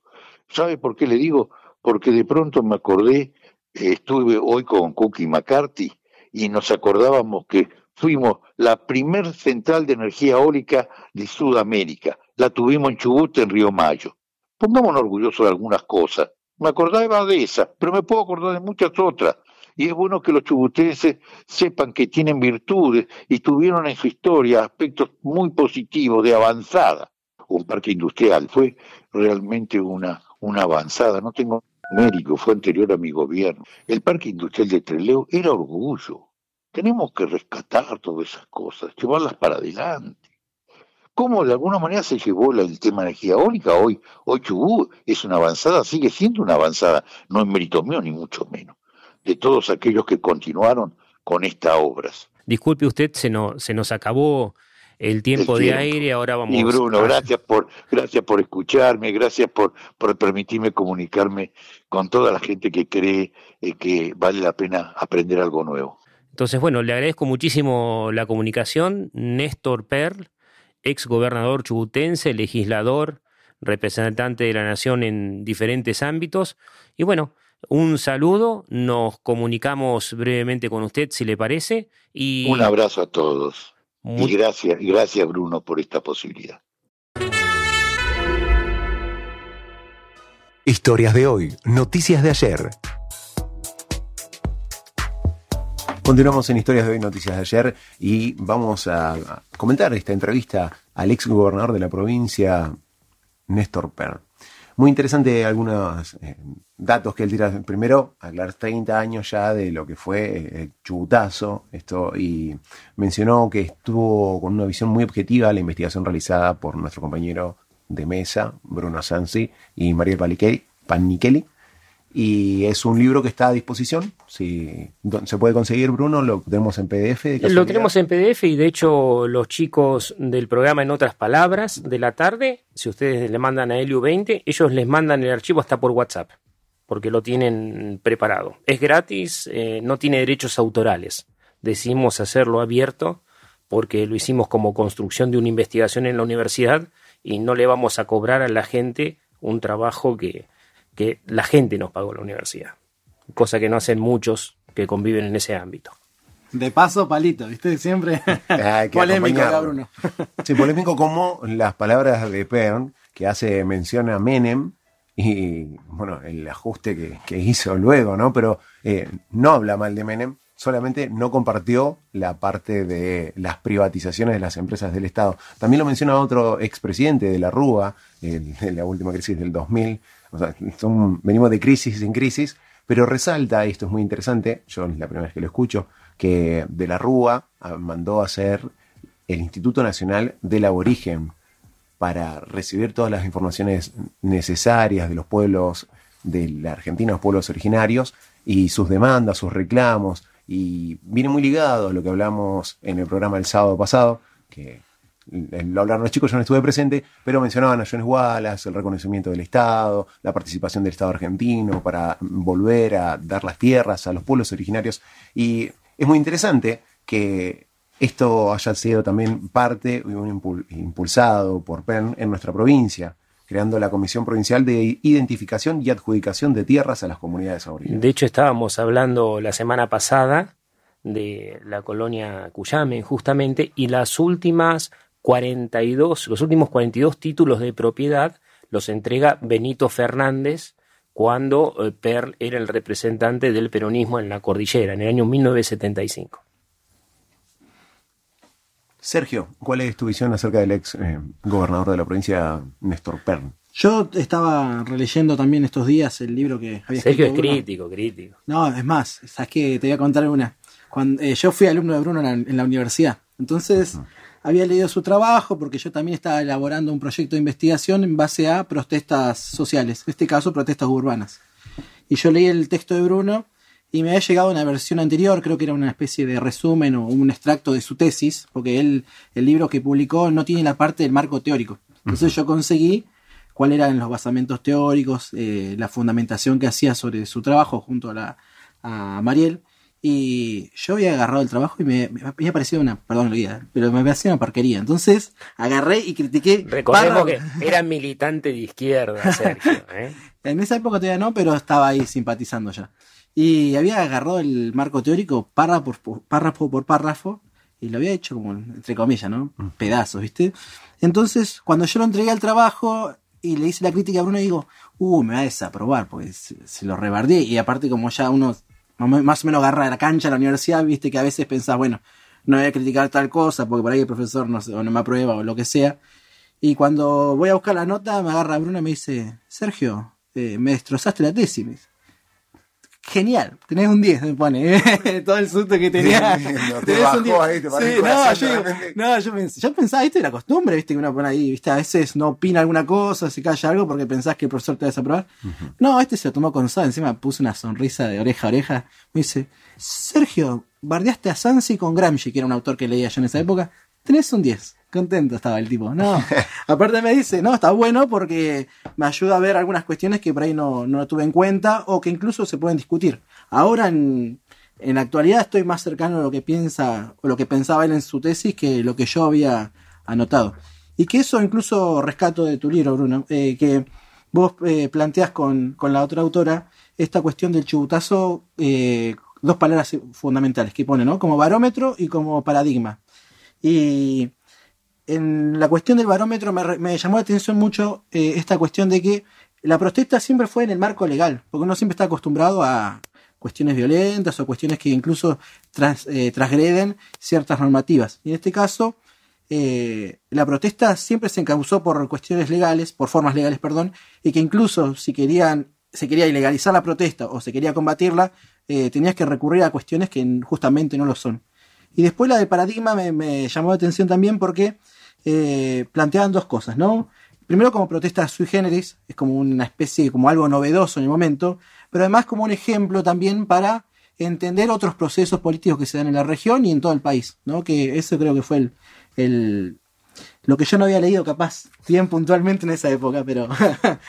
¿Sabe por qué le digo? Porque de pronto me acordé, estuve hoy con Cookie McCarthy y nos acordábamos que fuimos la primer central de energía eólica de Sudamérica. La tuvimos en Chubut, en Río Mayo. Pongámonos orgullosos de algunas cosas. Me acordaba de esas, pero me puedo acordar de muchas otras. Y es bueno que los chubutenses sepan que tienen virtudes y tuvieron en su historia aspectos muy positivos de avanzada. Un parque industrial fue realmente una, una avanzada, no tengo médico, fue anterior a mi gobierno. El parque industrial de Treleu era orgullo. Tenemos que rescatar todas esas cosas, llevarlas para adelante. ¿Cómo de alguna manera se llevó el tema de energía eólica? Hoy, hoy Chubut es una avanzada, sigue siendo una avanzada, no es mérito mío ni mucho menos, de todos aquellos que continuaron con estas obras. Disculpe usted, se, no, se nos acabó el tiempo El de aire, ahora vamos Y Bruno, a- gracias por, gracias por escucharme, gracias por, por permitirme comunicarme con toda la gente que cree eh, que vale la pena aprender algo nuevo. Entonces, bueno, le agradezco muchísimo la comunicación. Néstor Perl, ex gobernador chubutense, legislador, representante de la nación en diferentes ámbitos. Y bueno, un saludo, nos comunicamos brevemente con usted, si le parece. Y Un abrazo a todos. Y gracias, gracias Bruno por esta posibilidad. Historias de hoy, noticias de ayer. Continuamos en Historias de hoy, noticias de ayer y vamos a comentar esta entrevista al ex gobernador de la provincia, Néstor Per. Muy interesante algunos eh, datos que él tira. Primero, aclarar 30 años ya de lo que fue eh, el chubutazo, esto, y mencionó que estuvo con una visión muy objetiva la investigación realizada por nuestro compañero de mesa, Bruno Sansi y Mariel Panicheli. Y es un libro que está a disposición. Si se puede conseguir, Bruno, lo tenemos en PDF. de Lo tenemos en PDF y de hecho los chicos del programa En otras palabras de la tarde, si ustedes le mandan a Helio 20, ellos les mandan el archivo hasta por WhatsApp, porque lo tienen preparado. Es gratis, eh, no tiene derechos autorales. Decidimos hacerlo abierto porque lo hicimos como construcción de una investigación en la universidad y no le vamos a cobrar a la gente un trabajo que, que la gente nos pagó la universidad. Cosa que no hacen muchos que conviven en ese ámbito. De paso, palito, ¿viste? Siempre [laughs] polémico. Bruno. [laughs] Sí, polémico como las palabras de Pern, que hace mención a Menem y, bueno, el ajuste que, que hizo luego, ¿no? Pero eh, no habla mal de Menem, solamente no compartió la parte de las privatizaciones de las empresas del Estado. También lo menciona otro expresidente de la Rúa, el- de la última crisis del 2000. Venimos de crisis en crisis, pero resalta, y esto es muy interesante, yo es la primera vez que lo escucho, que de la Rúa ah, mandó a hacer el Instituto Nacional del Aborigen para recibir todas las informaciones necesarias de los pueblos de la Argentina, los pueblos originarios, y sus demandas, sus reclamos, y viene muy ligado a lo que hablamos en el programa el sábado pasado, que lo hablaron los chicos, yo no estuve presente, pero mencionaban a Jones Wallace, el reconocimiento del Estado, la participación del Estado argentino para volver a dar las tierras a los pueblos originarios. Y es muy interesante que esto haya sido también parte impulsado por PEN en nuestra provincia, creando la Comisión Provincial de Identificación y Adjudicación de Tierras a las comunidades aborígenes. De hecho, estábamos hablando la semana pasada de la colonia Cuyame, justamente, y las últimas 42, los últimos 42 títulos de propiedad los entrega Benito Fernández cuando eh, Perl era el representante del peronismo en la cordillera, en el año 1975. Sergio, ¿cuál es tu visión acerca del ex eh, gobernador de la provincia, Néstor Pern? Yo estaba releyendo también estos días el libro que había Sergio es escrito Bruno. crítico, crítico. No, es más, sabes que te voy a contar una. Cuando, eh, yo fui alumno de Bruno en la, en la universidad, entonces había leído su trabajo porque yo también estaba elaborando un proyecto de investigación en base a protestas sociales, en este caso protestas urbanas. Y yo leí el texto de Bruno y me había llegado una versión anterior, creo que era una especie de resumen o un extracto de su tesis, porque él, el libro que publicó no tiene la parte del marco teórico. Entonces yo conseguí cuáles eran los basamentos teóricos, eh, la fundamentación que hacía sobre su trabajo junto a, la, a Mariel. Y yo había agarrado el trabajo y me, me había parecido una, perdón, lo diga, pero me parecía una porquería. Entonces agarré y critiqué. Recordemos que era militante de izquierda, [laughs] Sergio. ¿eh? En esa época todavía no, pero estaba ahí simpatizando ya. Y había agarrado el marco teórico párrafo por párrafo, por párrafo y lo había hecho como, entre comillas, ¿no? Pedazos, ¿viste? Entonces, cuando yo lo entregué al trabajo y le hice la crítica a Bruno, digo, uh, me va a desaprobar, se, se lo rebardé. Y aparte, como ya uno más o- menos agarra la cancha en la universidad, viste que a veces pensás, bueno, no voy a criticar tal cosa porque por ahí el profesor no, se- o no me aprueba o lo que sea. Y cuando voy a buscar la nota, me agarra Bruno y me dice, Sergio, eh, me destrozaste la tesis. Genial, tenés un 10, me pone. [laughs] Todo el susto que tenía. No, te Tenés bajó un 10. ahí, te paró el Sí, no, corazón yo, de digo- repente. no, yo, pens- yo pensaba, esto es la costumbre, viste, que uno pone ahí, viste, a veces no opina alguna cosa, se calla algo porque pensás que el profesor te va a desaprobar. No, este se lo tomó con Sansi, encima puso una sonrisa de oreja a oreja. Me dice, Sergio, bardeaste a Sansi con Gramsci, que era un autor que leía yo en esa época. Tenés un 10. Contento estaba el tipo. No. [laughs] Aparte me dice, no, está bueno porque me ayuda a ver algunas cuestiones que por ahí no, no tuve en cuenta o que incluso se pueden discutir. Ahora en, en la actualidad estoy más cercano a lo que piensa o lo que pensaba él en su tesis que lo que yo había anotado. Y que eso incluso rescato de tu libro, Bruno, eh, que vos eh, planteas con, con la otra autora esta cuestión del chubutazo, eh, dos palabras fundamentales que pone, ¿no? Como barómetro y como paradigma. Y en la cuestión del barómetro me, me llamó la atención mucho eh, esta cuestión de que la protesta siempre fue en el marco legal, porque uno siempre está acostumbrado a cuestiones violentas o cuestiones que incluso tras- eh, transgreden ciertas normativas. Y en este caso, eh, la protesta siempre se encausó por cuestiones legales, por formas legales, perdón, y que incluso si querían, se quería ilegalizar la protesta o se quería combatirla, eh, tenías que recurrir a cuestiones que justamente no lo son. Y después la del paradigma me llamó la atención también porque eh, planteaban dos cosas, ¿no? Primero como protesta sui generis, es como una especie, como algo novedoso en el momento, pero además como un ejemplo también para entender otros procesos políticos que se dan en la región y en todo el país, ¿no? Que eso creo que fue el, el lo que yo no había leído capaz bien puntualmente en esa época, pero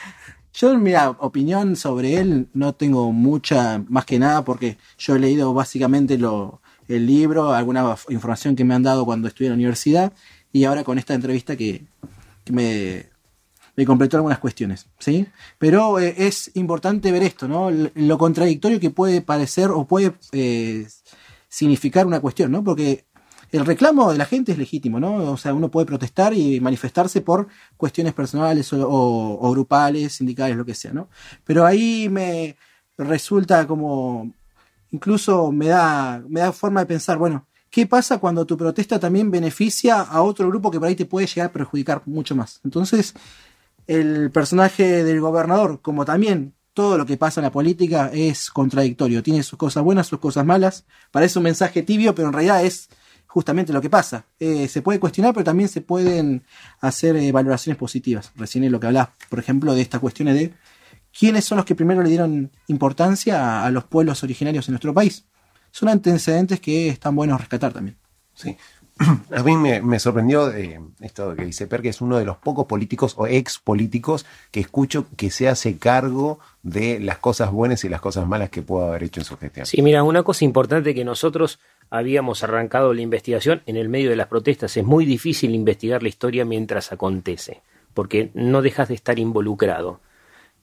[laughs] yo en mi opinión sobre él no tengo mucha más que nada porque yo he leído básicamente lo, el libro, alguna información que me han dado cuando estudié en la universidad y ahora con esta entrevista que, me, me completó algunas cuestiones, ¿sí? Pero eh, es importante ver esto, ¿no? Lo contradictorio que puede parecer o puede eh, significar una cuestión, ¿no? Porque el reclamo de la gente es legítimo, ¿no? O sea, uno puede protestar y manifestarse por cuestiones personales o, o- o grupales, sindicales, lo que sea, ¿no? Pero ahí me resulta como, incluso me da, me da forma de pensar, bueno, ¿qué pasa cuando tu protesta también beneficia a otro grupo que por ahí te puede llegar a perjudicar mucho más? Entonces, el personaje del gobernador, como también todo lo que pasa en la política, es contradictorio. Tiene sus cosas buenas, sus cosas malas. Parece un mensaje tibio, pero en realidad es justamente lo que pasa. Eh, se puede cuestionar, pero también se pueden hacer eh, valoraciones positivas. Recién es lo que hablaba, por ejemplo, de estas cuestiones de quiénes son los que primero le dieron importancia a, a los pueblos originarios en nuestro país. Son antecedentes que están buenos rescatar también. Sí. [clears throat] A mí me, me sorprendió eh, esto que dice Per, que es uno de los pocos políticos o ex políticos que escucho que se hace cargo de las cosas buenas y las cosas malas que pudo haber hecho en su gestión. Sí, mira, una cosa importante que nosotros habíamos arrancado la investigación en el medio de las protestas. Es muy difícil investigar la historia mientras acontece, porque no dejas de estar involucrado.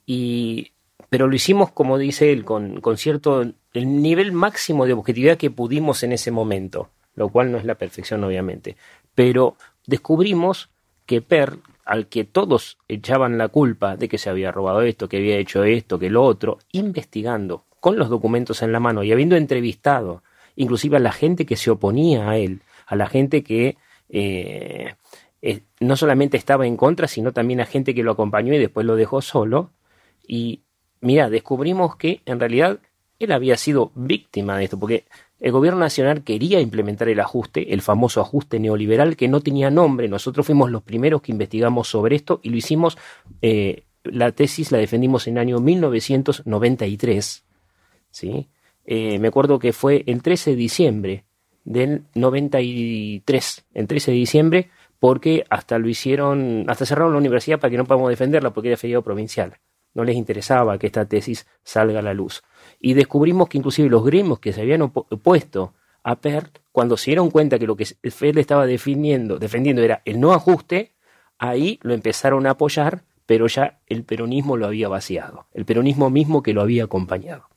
Y, pero lo hicimos, como dice él, con, con cierto el nivel máximo de objetividad que pudimos en ese momento, lo cual no es la perfección, obviamente. Pero descubrimos que Per al que todos echaban la culpa de que se había robado esto, que había hecho esto, que lo otro, investigando con los documentos en la mano y habiendo entrevistado inclusive a la gente que se oponía a él, a la gente que eh, eh, no solamente estaba en contra, sino también a gente que lo acompañó y después lo dejó solo. Y mira, descubrimos que en realidad él había sido víctima de esto, porque el gobierno nacional quería implementar el ajuste, el famoso ajuste neoliberal que no tenía nombre. Nosotros fuimos los primeros que investigamos sobre esto y lo hicimos, eh, la tesis la defendimos en el año 1993. ¿sí? Eh, me acuerdo que fue el 13 de diciembre del 93, el 13 de diciembre, porque hasta lo hicieron, hasta cerraron la universidad para que no podamos defenderla porque era feriado provincial. No les interesaba que esta tesis salga a la luz. Y descubrimos que inclusive los gremios que se habían opuesto a PERT, cuando se dieron cuenta que lo que FED estaba defendiendo era el no ajuste, ahí lo empezaron a apoyar, pero ya el peronismo lo había vaciado, el peronismo mismo que lo había acompañado.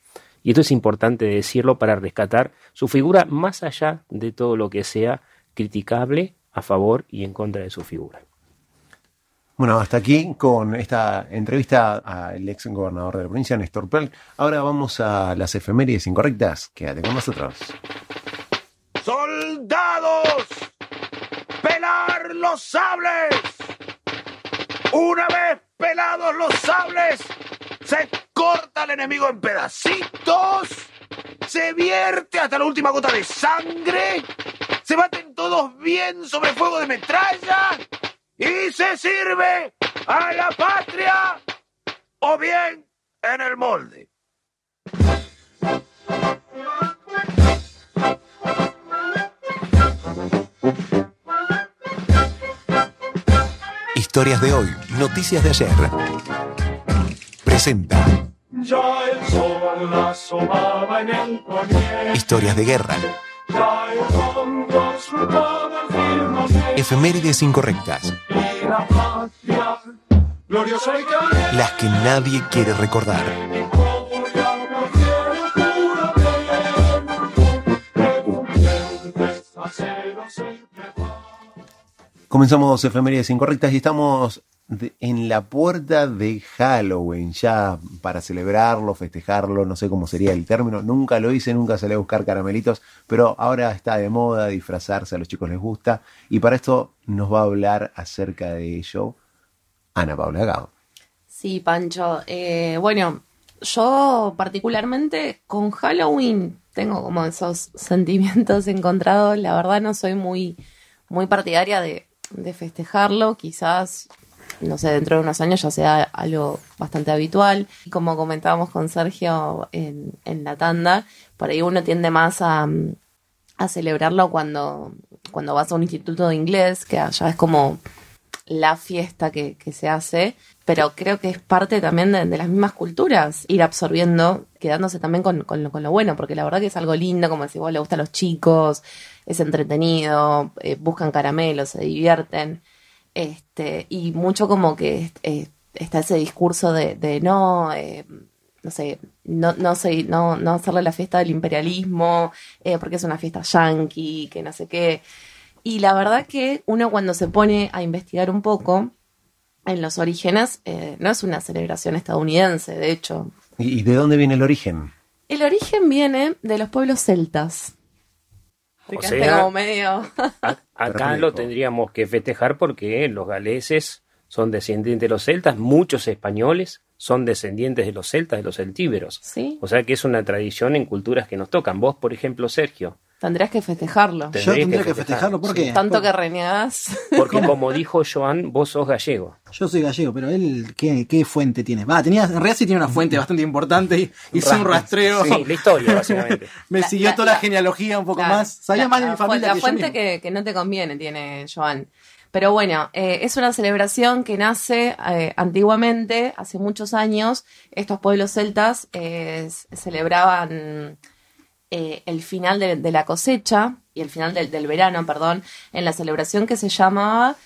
Y esto es importante decirlo para rescatar su figura más allá de todo lo que sea criticable a favor y en contra de su figura. Bueno, hasta aquí con esta entrevista al ex gobernador de la provincia, Néstor Pearl. Ahora vamos a las efemérides incorrectas. Quédate con nosotros. ¡Soldados! ¡Pelar los sables! Una vez pelados los sables, se corta al enemigo en pedacitos, se vierte hasta la última gota de sangre, se baten todos bien sobre fuego de metralla y se sirve a la patria o bien en el molde. Historias de hoy, noticias de ayer. Presenta. Ya el sol asomaba en el poniente. Historias de guerra. Ya el. Efemérides incorrectas. Las que nadie quiere recordar. Comenzamos efemérides incorrectas y estamos en la puerta de Halloween, ya para celebrarlo, festejarlo, no sé cómo sería el término, nunca lo hice, nunca salí a buscar caramelitos, pero ahora está de moda disfrazarse, a los chicos les gusta, y para esto nos va a hablar acerca de ello Ana Paula Gao. Sí, Pancho. Eh, bueno, yo particularmente con Halloween tengo como esos [laughs] sentimientos encontrados. La verdad no soy muy, muy partidaria de, de festejarlo. Quizás, no sé, dentro de unos años ya sea algo bastante habitual. Y como comentábamos con Sergio en, en la tanda, por ahí uno tiende más a, a celebrarlo cuando, cuando vas a un instituto de inglés, que allá es como la fiesta que, que se hace, pero creo que es parte también de, de las mismas culturas, ir absorbiendo, quedándose también con, con lo, con lo bueno, porque la verdad que es algo lindo, como decís vos, le gusta a los chicos, es entretenido, eh, buscan caramelos, se divierten, este, y mucho como que eh, está ese discurso de, de no, eh, no sé, no, no, sé, no, no hacerle la fiesta del imperialismo, eh, porque es una fiesta yankee, que no sé qué. Y la verdad que uno cuando se pone a investigar un poco en los orígenes, eh, no es una celebración estadounidense, de hecho. ¿Y y de dónde viene el origen? El origen viene de los pueblos celtas. Te O quedaste sea, como medio... Acá [laughs] lo tendríamos que festejar porque los galeses son descendientes de los celtas, muchos españoles son descendientes de los celtas, de los celtíberos. Sí. O sea que es una tradición en culturas que nos tocan. Vos, por ejemplo, Sergio. Tendrías que festejarlo. Yo tendría que festejarlo, ¿por qué? Tanto que renegas. [laughs] Porque como dijo Joan, vos sos gallego. Yo soy gallego, pero él, ¿qué, qué fuente tiene? Va, tenía, en realidad sí tiene una fuente bastante importante y [laughs] hice un rastreo. Sí, la historia, básicamente. [laughs] Me La- siguió la- toda la la- genealogía un poco más. Sabía La- más de mi la familia La que yo fuente mismo. que, que no te conviene tiene Joan. Pero bueno, eh, es una celebración que nace eh, antiguamente, hace muchos años. Estos pueblos celtas eh, celebraban eh, el final de, la cosecha y el final del, verano, perdón, en la celebración que se llamaba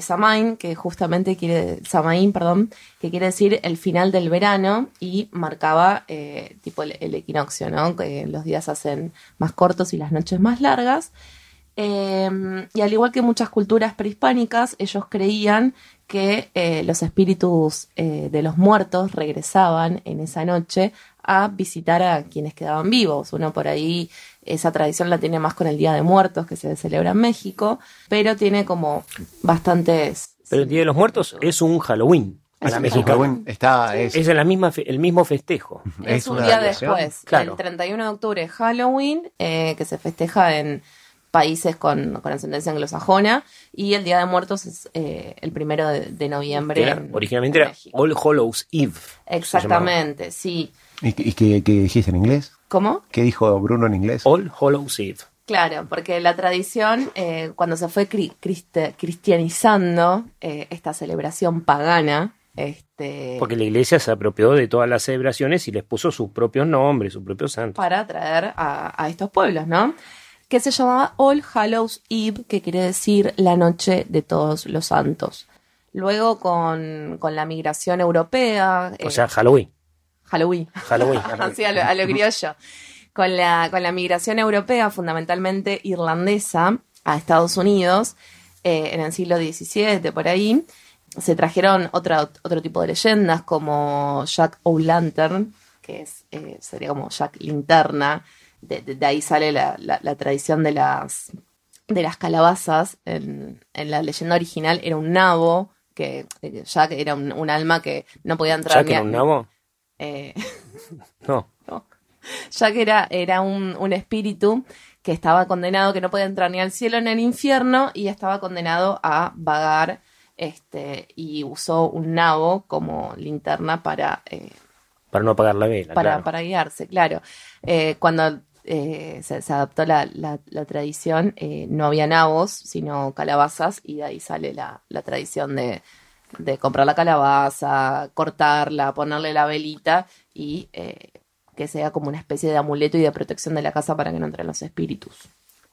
Samain, que justamente quiere, Samaín, perdón, que quiere decir el final del verano y marcaba tipo el, equinoccio, ¿no? Que los días hacen más cortos y las noches más largas. Eh, y al igual que muchas culturas prehispánicas, ellos creían que eh, los espíritus eh, de los muertos regresaban en esa noche a visitar a quienes quedaban vivos. Uno por ahí, esa tradición la tiene más con el Día de Muertos que se celebra en México, pero tiene como bastantes... Pero el Día de los Muertos es un Halloween. a Es la. Halloween, está, es, Es en la misma fe- el mismo festejo. Es, un día variación. después. Claro. El 31 de octubre es Halloween, eh, que se festeja en países con, con ascendencia anglosajona, y el Día de Muertos es eh, el primero de, de noviembre. Era- en- originalmente era All Hallows Eve. Exactamente, sí. ¿Y, y qué, qué dijiste en inglés? ¿Cómo? ¿Qué dijo Bruno en inglés? All Hallows Eve. Claro, porque la tradición, eh, cuando se fue cri- criste- cristianizando eh, esta celebración pagana, este, Porque la iglesia se apropió de todas las celebraciones y les puso sus propios nombres, sus propios santos. para atraer a, a estos pueblos, ¿no? Que se llamaba All Hallows Eve, que quiere decir la noche de todos los santos. Luego con, con la migración europea, O eh, sea, Halloween. Halloween, Halloween. [laughs] así a lo, a lo criollo, con la, con la migración europea, fundamentalmente irlandesa, a Estados Unidos, eh, en el siglo XVII, por ahí, se trajeron otra, otro tipo de leyendas como Jack O'Lantern, que es, eh, sería como Jack Linterna, de, de- de ahí sale la, la- la tradición de las, de las calabazas. En, en la leyenda original era un nabo, que eh, Jack era un, un alma que no podía entrar ¿Ya que era un nabo? eh, [laughs] [laughs] No. ya que era, era un, un espíritu que estaba condenado, que no podía entrar ni al cielo ni al infierno, y estaba condenado a vagar, este, y usó un nabo como linterna para, eh, Para no apagar la vela. para, claro. para guiarse, claro. Eh, cuando eh, se, se adaptó la, la- la tradición, eh, no había nabos, sino calabazas, y de ahí sale la, la tradición de, de comprar la calabaza, cortarla, ponerle la velita y eh, que sea como una especie de amuleto y de protección de la casa para que no entren los espíritus.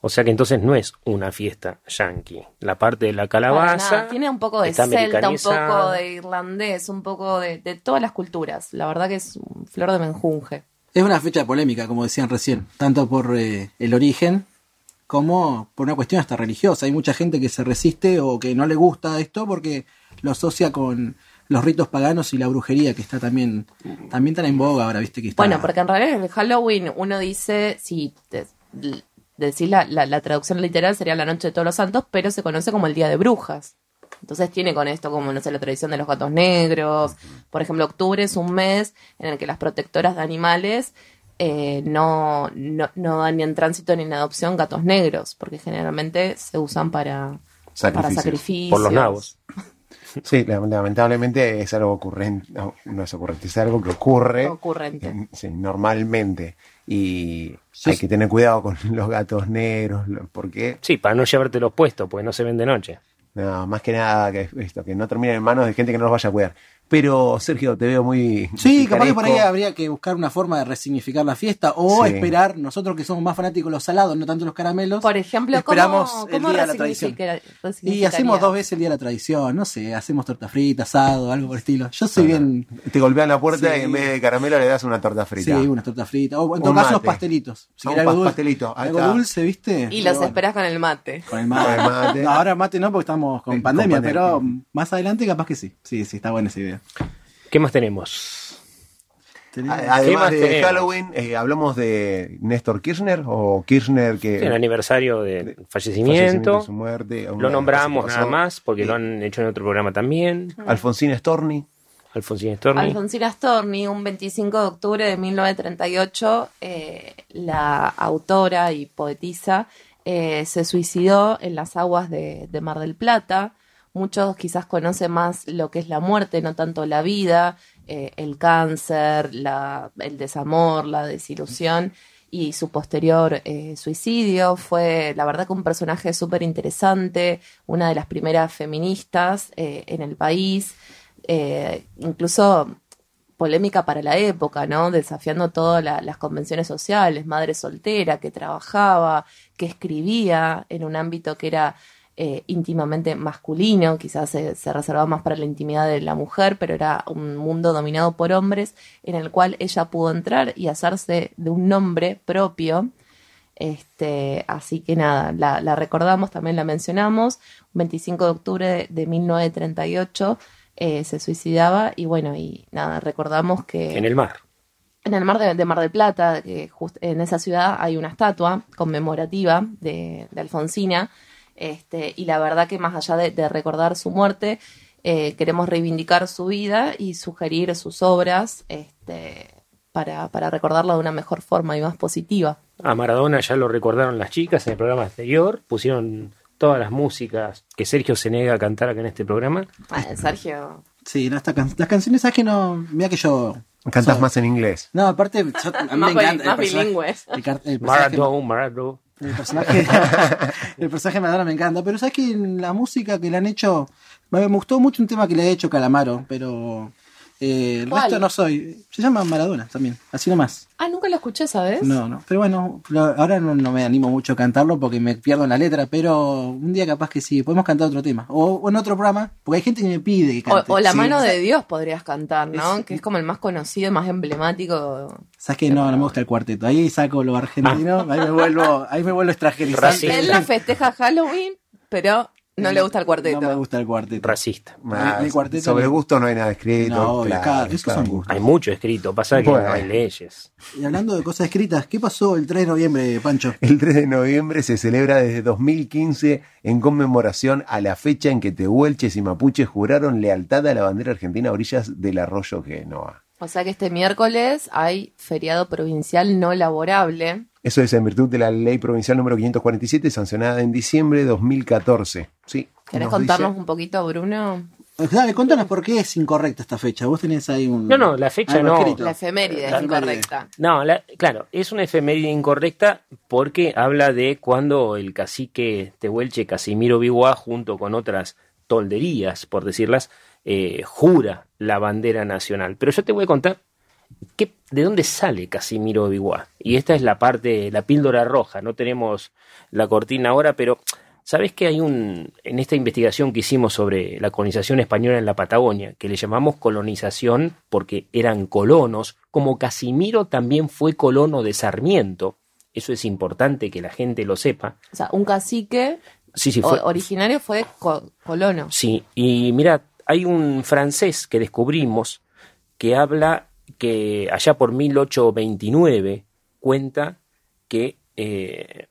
O sea que entonces no es una fiesta yankee. La parte de la calabaza. nada, Tiene un poco de celta, un poco de irlandés, un poco de, de todas las culturas. La verdad que es un flor de menjunje. Es una fecha polémica, como decían recién, tanto por eh, el origen como por una cuestión hasta religiosa. Hay mucha gente que se resiste o que no le gusta esto porque lo asocia con los ritos paganos y la brujería que está también también tan en boga ahora, viste que está. Bueno, porque en realidad el Halloween uno dice, si te- decís la, la traducción literal sería la noche de todos los santos, pero se conoce como el Día de Brujas. Entonces tiene con esto como, no sé, la tradición de los gatos negros. Por ejemplo, octubre es un mes en el que las protectoras de animales eh, no, no, no dan ni en tránsito ni en adopción gatos negros, porque generalmente se usan para para Sacrificios. sacrificios. Por los nabos. [laughs] Sí, la- lamentablemente es algo ocurrente, no, no es ocurrente, es algo que ocurre Ocurrente. en- sí, normalmente. Y hay que tener cuidado con los gatos negros, porque Sí, para no llevarte los puestos, porque no se ven de noche. No, más que nada que esto, que no terminen en manos de gente que no los vaya a cuidar. Pero Sergio, te veo muy... Sí, capaz que por ahí habría que buscar una forma de resignificar la fiesta o Sí. esperar, nosotros que somos más fanáticos de los salados, no tanto los caramelos. Por ejemplo, ¿cómo, esperamos el cómo día de la tradición. Y hacemos dos veces el día de la tradición, no sé, hacemos torta frita, asado, algo por el estilo. Yo soy bien. Te golpean la puerta Sí. y en vez de caramelo le das una torta frita. Sí, una torta frita. O en todo caso, mate. pastelitos. Si Ah, algo dulce, pastelito, ahí algo está. dulce, ¿viste? Y Pero los bueno, esperas con el mate. Con el mate. Con el mate. No, ahora mate no, porque estamos con Eh, con pandemia. pero más adelante capaz que sí. Sí, sí, está buena esa idea. ¿Qué más tenemos? Tenemos- A- ¿Qué Además más de tenemos? Halloween, eh, hablamos de Néstor Kirchner o Kirchner que... El aniversario del fallecimiento fallecimiento. de su muerte. Lo nombramos nada más porque Sí. lo han hecho en otro programa también. Alfonsín Storni. Alfonsín Storni. Alfonsina Storni, un 25 de octubre de 1938, eh, la autora y poetisa eh, se suicidó en las aguas de, de Mar del Plata. Muchos quizás conocen más lo que es la muerte, no tanto la vida, eh, el cáncer, el desamor, la desilusión y su posterior eh, suicidio. Fue, la verdad, que un personaje súper interesante, una de las primeras feministas eh, en el país, incluso polémica para la época, ¿no? Desafiando todas la- las convenciones sociales, madre soltera, que trabajaba, que escribía en un ámbito que era eh, íntimamente masculino, quizás se, se reservaba más para la intimidad de la mujer, pero era un mundo dominado por hombres en el cual ella pudo entrar y hacerse de un nombre propio Este, así que nada, la, la recordamos, también la mencionamos. 25 de octubre de, de 1938 eh, se suicidaba y bueno, y nada, recordamos que... En el mar. En el mar de, de Mar del Plata, que just- en esa ciudad hay una estatua conmemorativa de, de Alfonsina, este, y la verdad que más allá de, de recordar su muerte, eh, queremos reivindicar su vida y sugerir sus obras este, para, para recordarla de una mejor forma y más positiva. A Maradona ya lo recordaron las chicas en el programa anterior, pusieron todas las músicas que Sergio se niega a cantar acá en este programa. Ah, Sergio. Sí, no, esta can- las canciones, ¿sabes que no? Mira que yo. Cantas soy- más en inglés. No, aparte, yo- a mí [laughs] me encanta. más bilingües. El, el Maradona, Maradona. El personaje, [laughs] el personaje de Madonna me encanta. Pero sabes que en la música que le han hecho. Me gustó mucho un tema que le ha hecho Calamaro, pero. Eh, el ¿Cuál? resto no soy. Se llama Maradona también, así nomás. Ah, nunca lo escuché, ¿sabes? No, no. Pero bueno, lo- ahora no, no me animo mucho a cantarlo porque me pierdo en la letra, pero un día capaz que sí, podemos cantar otro tema. O, o en otro programa, porque hay gente que me pide que O, cante. o La Sí. mano de Dios podrías cantar, ¿no? Es- que es como el más conocido, más emblemático. ¿Sabes que no, no me gusta el cuarteto? Ahí saco lo argentino, ahí me vuelvo, ahí me vuelvo [laughs] extranjerizante. Él la festeja Halloween, pero no le gusta el cuarteto. No me gusta el cuarteto. Racista. Ah, mi cuarteto sobre gusto no hay nada escrito. No, claro, esos claro. son gustos. Hay mucho escrito, pasa que Bueno. no hay leyes. Y hablando de cosas escritas, ¿qué pasó el 3 de noviembre, Pancho? [laughs] El 3 de noviembre se celebra desde 2015 en conmemoración a la fecha en que tehuelches y mapuches juraron lealtad a la bandera argentina a orillas del arroyo Genoa. O sea que este miércoles hay feriado provincial no laborable. Eso es en virtud de la ley provincial número 547 sancionada en diciembre de 2014. Sí. ¿Querés nos contarnos dice- un poquito, Bruno? Dale, contanos por qué es incorrecta esta fecha. Vos tenés ahí un. No, no, la fecha no. escrito. La efeméride es La incorrecta. No, la- claro, es una efeméride incorrecta porque habla de cuando el cacique Tehuelche Casimiro Biguá, junto con otras tolderías, por decirlas, eh, jura la bandera nacional. Pero yo te voy a contar qué, de dónde sale Casimiro Biguá. Y esta es la parte, la píldora roja. No tenemos la cortina ahora, pero ¿sabes que hay un, en esta investigación que hicimos sobre la colonización española en la Patagonia, que le llamamos colonización porque eran colonos, como Casimiro también fue colono de Sarmiento? Eso es importante que la gente lo sepa. O sea, un cacique Sí, sí, o- fue, originario fue co- colono. Sí, y mira, hay un francés que descubrimos que habla que allá por 1829 cuenta que eh,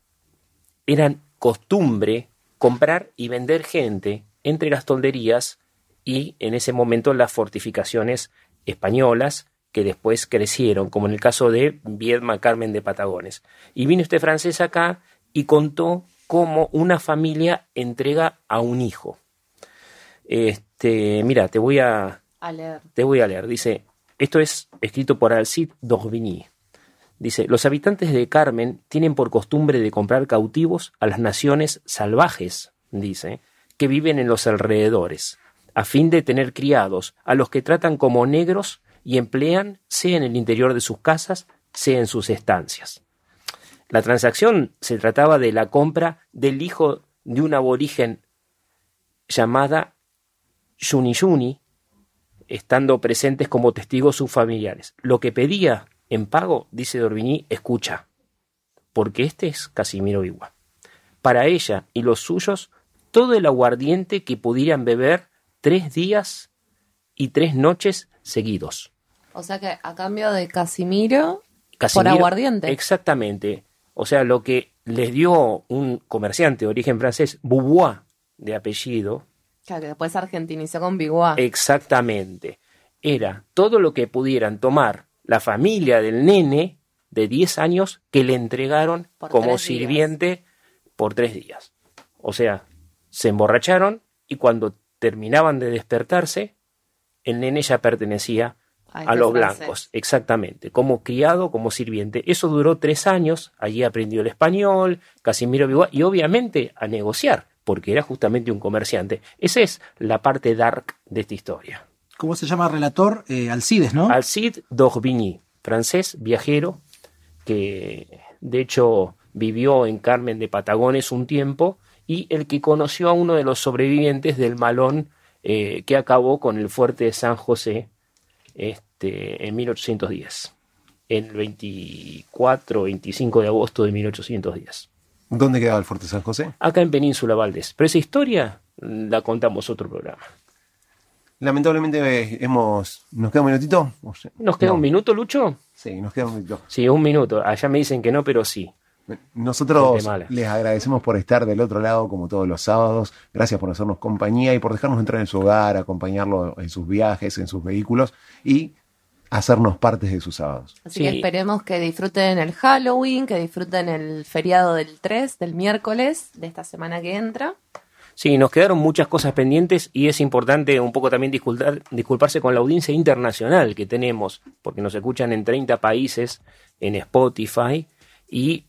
eran costumbre comprar y vender gente entre las tolderías y en ese momento las fortificaciones españolas que después crecieron, como en el caso de Viedma Carmen de Patagones. Y vino este francés acá y contó cómo una familia entrega a un hijo. Este, mira, te voy a, A leer. te voy a leer. Dice, esto es escrito por Alcide d'Orbigny. Dice, los habitantes de Carmen tienen por costumbre de comprar cautivos a las naciones salvajes, dice, que viven en los alrededores, a fin de tener criados, a los que tratan como negros y emplean, sea en el interior de sus casas, sea en sus estancias. La transacción se trataba de la compra del hijo de un aborigen llamada Yuni estando presentes como testigos sus familiares. Lo que pedía en pago, dice Dorvigny, escucha, porque este es Casimiro Vigua. Para ella y los suyos, todo el aguardiente que pudieran beber tres días y tres noches seguidos. O sea que a cambio de Casimiro, por aguardiente. Exactamente. O sea, lo que les dio un comerciante de origen francés, Beauvoir, de apellido, Claro, que después argentinizó con Biguá. Exactamente. Era todo lo que pudieran tomar la familia del nene de 10 años que le entregaron Por como sirviente por tres días. O sea, se emborracharon y cuando terminaban de despertarse, el nene ya pertenecía A a los francés. blancos, exactamente, como criado, como sirviente. Eso duró tres años, allí aprendió el español, Casimiro Vigua, y obviamente a negociar, porque era justamente un comerciante. Esa es la parte dark de esta historia. ¿Cómo se llama el relator? Eh, Alcides, ¿no? Alcide d'Orbigny, francés, viajero, que de hecho vivió en Carmen de Patagones un tiempo, y el que conoció a uno de los sobrevivientes del malón eh, que acabó con el fuerte de San José este, en 1810. el 24 25 de agosto de 1810. ¿Dónde quedaba el Fuerte San José? Acá en Península Valdés. Pero esa historia la contamos otro programa. Lamentablemente eh, hemos... ¿Nos queda un minutito? O sea, ¿Nos queda no. un minuto, Lucho? Sí, nos queda un minuto. Sí, un minuto. Allá me dicen que no, pero sí. Nosotros les agradecemos por estar del otro lado como todos los sábados. Gracias por hacernos compañía y por dejarnos entrar en su hogar, acompañarlo en sus viajes, en sus vehículos y hacernos partes de sus sábados. Así que esperemos que disfruten el Halloween, que disfruten el feriado del 3, del miércoles, de esta semana que entra. Sí, nos quedaron muchas cosas pendientes y es importante un poco también disculpar- disculparse con la audiencia internacional que tenemos, porque nos escuchan en 30 países en Spotify y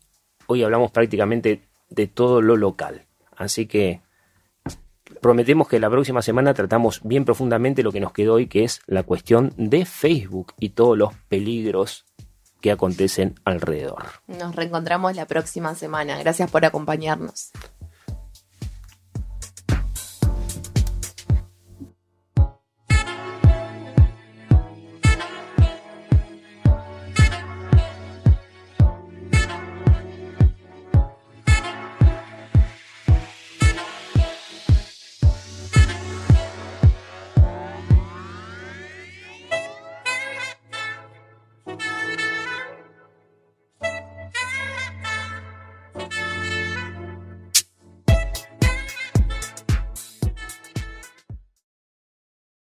hoy hablamos prácticamente de todo lo local. Así que prometemos que la próxima semana tratamos bien profundamente lo que nos quedó hoy, que es la cuestión de Facebook y todos los peligros que acontecen alrededor. Nos reencontramos la próxima semana. Gracias por acompañarnos.